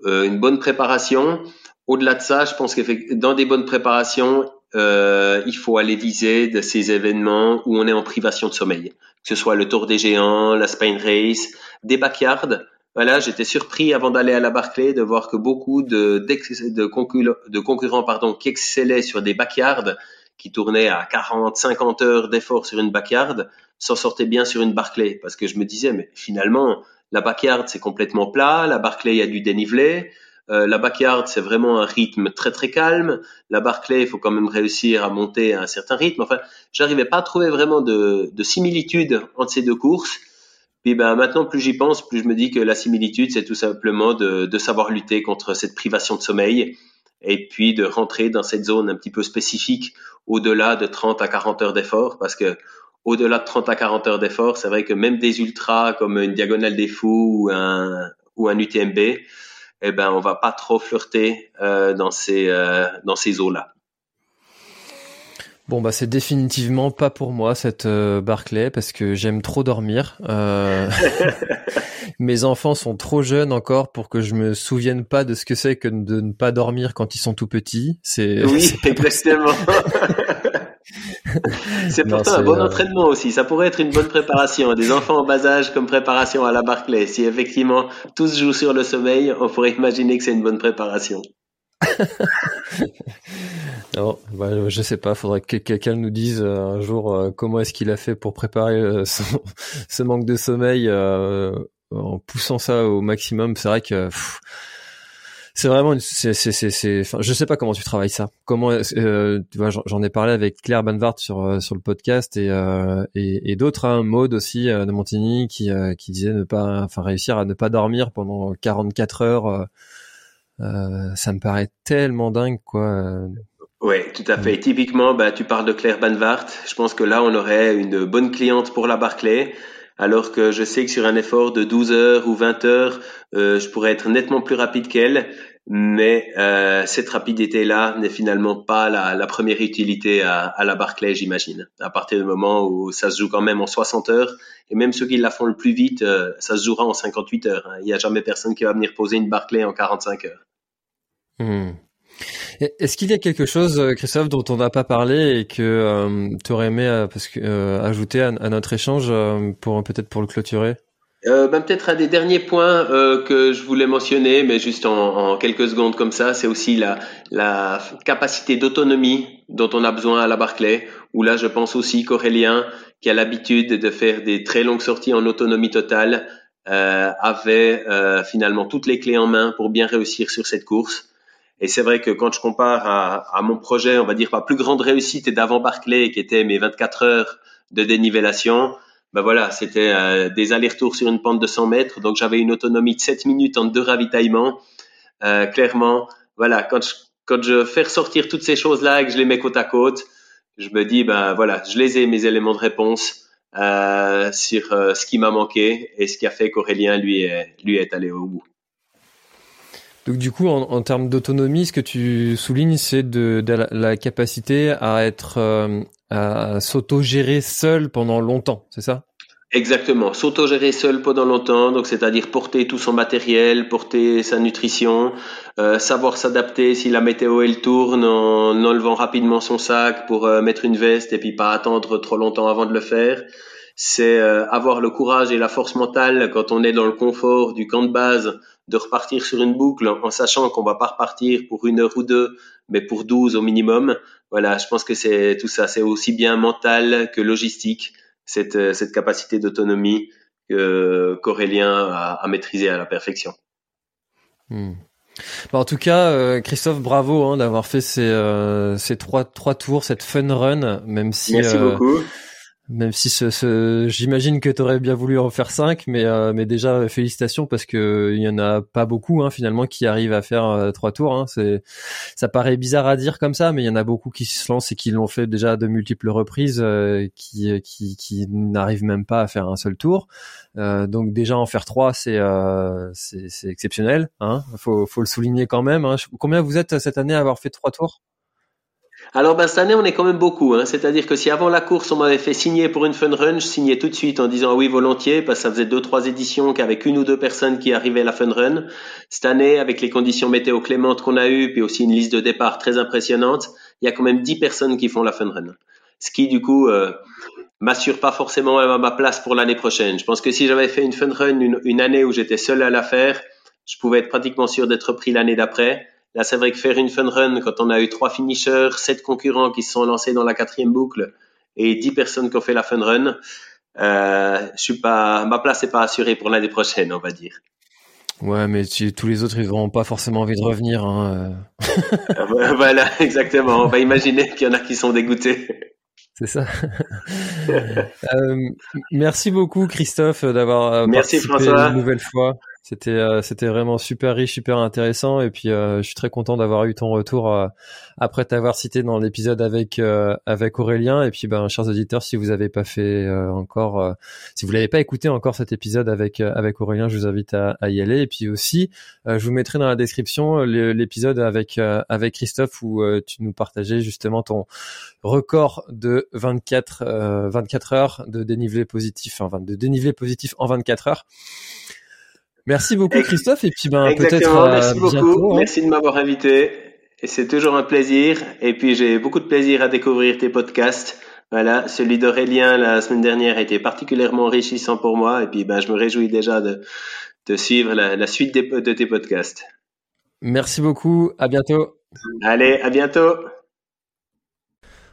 euh, une bonne préparation. Au-delà de ça, je pense que dans des bonnes préparations, euh, il faut aller viser de ces événements où on est en privation de sommeil, que ce soit le Tour des Géants, la Spain Race, des backyards. Voilà, j'étais surpris avant d'aller à la Barclay de voir que beaucoup de, de, de concurrents pardon, qui excellaient sur des backyards, qui tournaient à 40, 50 heures d'effort sur une backyard, s'en sortaient bien sur une Barclay. Parce que je me disais, mais finalement, la backyard, c'est complètement plat, la Barclay, il y a du dénivelé, euh, la backyard, c'est vraiment un rythme très très calme. La Barclay, il faut quand même réussir à monter à un certain rythme. Enfin, j'arrivais pas à trouver vraiment de, de similitude entre ces deux courses. Puis ben maintenant, plus j'y pense, plus je me dis que la similitude, c'est tout simplement de, de savoir lutter contre cette privation de sommeil et puis de rentrer dans cette zone un petit peu spécifique au-delà de 30 à 40 heures d'effort parce que au-delà de 30 à 40 heures d'effort, c'est vrai que même des ultras comme une diagonale des fous ou un, ou un UTMB, eh ben on va pas trop flirter euh, dans ces euh, dans ces eaux là. Bon bah c'est définitivement pas pour moi cette euh, Barclay parce que j'aime trop dormir. Euh, mes enfants sont trop jeunes encore pour que je me souvienne pas de ce que c'est que de ne pas dormir quand ils sont tout petits. C'est oui exactement. c'est pourtant un bon entraînement aussi. Ça pourrait être une bonne préparation. Des enfants en bas âge comme préparation à la Barclay. Si effectivement tous jouent sur le sommeil, on pourrait imaginer que c'est une bonne préparation. non, bah, je sais pas. Faudrait que quelqu'un nous dise euh, un jour euh, comment est-ce qu'il a fait pour préparer euh, ce manque de sommeil en poussant ça au maximum. C'est vrai que c'est vraiment, c'est, c'est, c'est, enfin, je sais pas comment tu travailles ça. Comment, tu vois, j'en ai parlé avec Claire Banvart sur sur le podcast et et, et d'autres, hein, Maude aussi de Montigny qui qui disait ne pas, enfin, réussir à ne pas dormir pendant 44 heures euh, ça me paraît tellement dingue, quoi. Oui, tout à fait. Typiquement, bah, tu parles de Claire Banvart. Je pense que là, on aurait une bonne cliente pour la Barclay. Alors que je sais que sur un effort de 12 heures ou 20 heures, euh, je pourrais être nettement plus rapide qu'elle. Mais euh, cette rapidité-là n'est finalement pas la, première utilité à, à la Barclay, j'imagine. À partir du moment où ça se joue quand même en 60 heures, et même ceux qui la font le plus vite, euh, ça se jouera en 58 heures. Hein. Il n'y a jamais personne qui va venir poser une Barclay en 45 heures. Hmm. Est-ce qu'il y a quelque chose, euh, Christophe, dont on n'a pas parlé et que euh, tu aurais aimé euh, que, ajouter à, notre échange pour peut-être pour le clôturer? Ben, peut-être un des derniers points que je voulais mentionner, mais juste en, quelques secondes comme ça, c'est aussi la, la capacité d'autonomie dont on a besoin à la Barclay. Où là, je pense aussi qu'Aurélien, qui a l'habitude de faire des très longues sorties en autonomie totale, avait finalement toutes les clés en main pour bien réussir sur cette course. Et c'est vrai que quand je compare à, à, mon projet, on va dire ma plus grande réussite d'avant Barclay, qui était mes 24 heures de dénivellation. Ben voilà, c'était euh, des allers-retours sur une pente de 100 mètres, donc j'avais une autonomie de 7 minutes en deux ravitaillements. Euh, clairement, voilà, quand je, quand je fais ressortir toutes ces choses-là et que je les mets côte à côte, je me dis ben voilà, je les ai mes éléments de réponse euh, sur euh, ce qui m'a manqué et ce qui a fait qu'Aurélien lui lui est allé au bout. Donc du coup, en, termes d'autonomie, ce que tu soulignes, c'est de, la, capacité à être euh, à s'auto-gérer seul pendant longtemps, c'est ça? Exactement, s'auto-gérer seul pendant longtemps, donc c'est-à-dire porter tout son matériel, porter sa nutrition, euh, savoir s'adapter si la météo elle tourne en enlevant rapidement son sac pour euh, mettre une veste et puis pas attendre trop longtemps avant de le faire. C'est avoir le courage et la force mentale quand on est dans le confort du camp de base de repartir sur une boucle en sachant qu'on va pas repartir pour une heure ou deux, mais pour 12 au minimum. Voilà, je pense que c'est tout ça, c'est aussi bien mental que logistique, cette, euh, cette capacité d'autonomie que qu'Aurélien a, a maîtrisé à la perfection. Hmm. en tout cas, euh, Christophe, bravo hein, d'avoir fait ces, euh, ces trois, trois tours, cette fun run, même si. Merci beaucoup. Même si ce, ce j'imagine que tu aurais bien voulu en faire cinq, mais euh, mais déjà félicitations parce que il y en a pas beaucoup hein, finalement qui arrivent à faire euh, trois tours. Hein. C'est ça paraît bizarre à dire comme ça, mais il y en a beaucoup qui se lancent et qui l'ont fait déjà de multiples reprises, euh, qui qui qui n'arrivent même pas à faire un seul tour. donc déjà en faire trois, c'est c'est exceptionnel. Hein. Faut faut le souligner quand même. Hein. Combien vous êtes cette année à avoir fait trois tours? Alors ben, cette année, on est quand même beaucoup. Hein. C'est-à-dire que si avant la course, on m'avait fait signer pour une fun run, je signais tout de suite en disant oui volontiers, parce que ça faisait deux trois éditions qu'avec une ou deux personnes qui arrivaient à la fun run. Cette année, avec les conditions météo clémentes qu'on a eues, puis aussi une liste de départ très impressionnante, il y a quand même dix personnes qui font la fun run. Ce qui du coup euh, m'assure pas forcément ma place pour l'année prochaine. Je pense que si j'avais fait une fun run une, une année où j'étais seul à la faire, je pouvais être pratiquement sûr d'être pris l'année d'après. Là, c'est vrai que faire une fun run, quand on a eu trois finishers, sept concurrents qui se sont lancés dans la quatrième boucle et dix personnes qui ont fait la fun run, euh, je suis pas, ma place n'est pas assurée pour l'année prochaine, on va dire. Ouais, mais tous les autres, ils n'auront pas forcément envie de revenir. Hein. Euh. voilà, exactement. On va imaginer qu'il y en a qui sont dégoûtés. C'est ça. euh, merci beaucoup, Christophe, d'avoir merci, François. une nouvelle fois C'était euh, c'était vraiment super riche, super intéressant. Et puis euh, je suis très content d'avoir eu ton retour euh, après t'avoir cité dans l'épisode avec avec Aurélien. Et puis ben chers auditeurs si vous avez pas fait encore si vous l'avez pas écouté encore cet épisode avec avec Aurélien, je vous invite à, à y aller. Et puis aussi je vous mettrai dans la description l'épisode avec avec Christophe où tu nous partageais justement ton record de 24 24 heures de dénivelé positif enfin de dénivelé positif en 24 heures. Merci beaucoup Christophe et puis ben peut-être merci beaucoup, hein. merci de m'avoir invité et c'est toujours un plaisir et puis j'ai beaucoup de plaisir à découvrir tes podcasts. Voilà, celui d'Aurélien la semaine dernière a été particulièrement enrichissant pour moi et puis ben je me réjouis déjà de, de suivre la, la suite de tes podcasts. Merci beaucoup, à bientôt. Allez, à bientôt.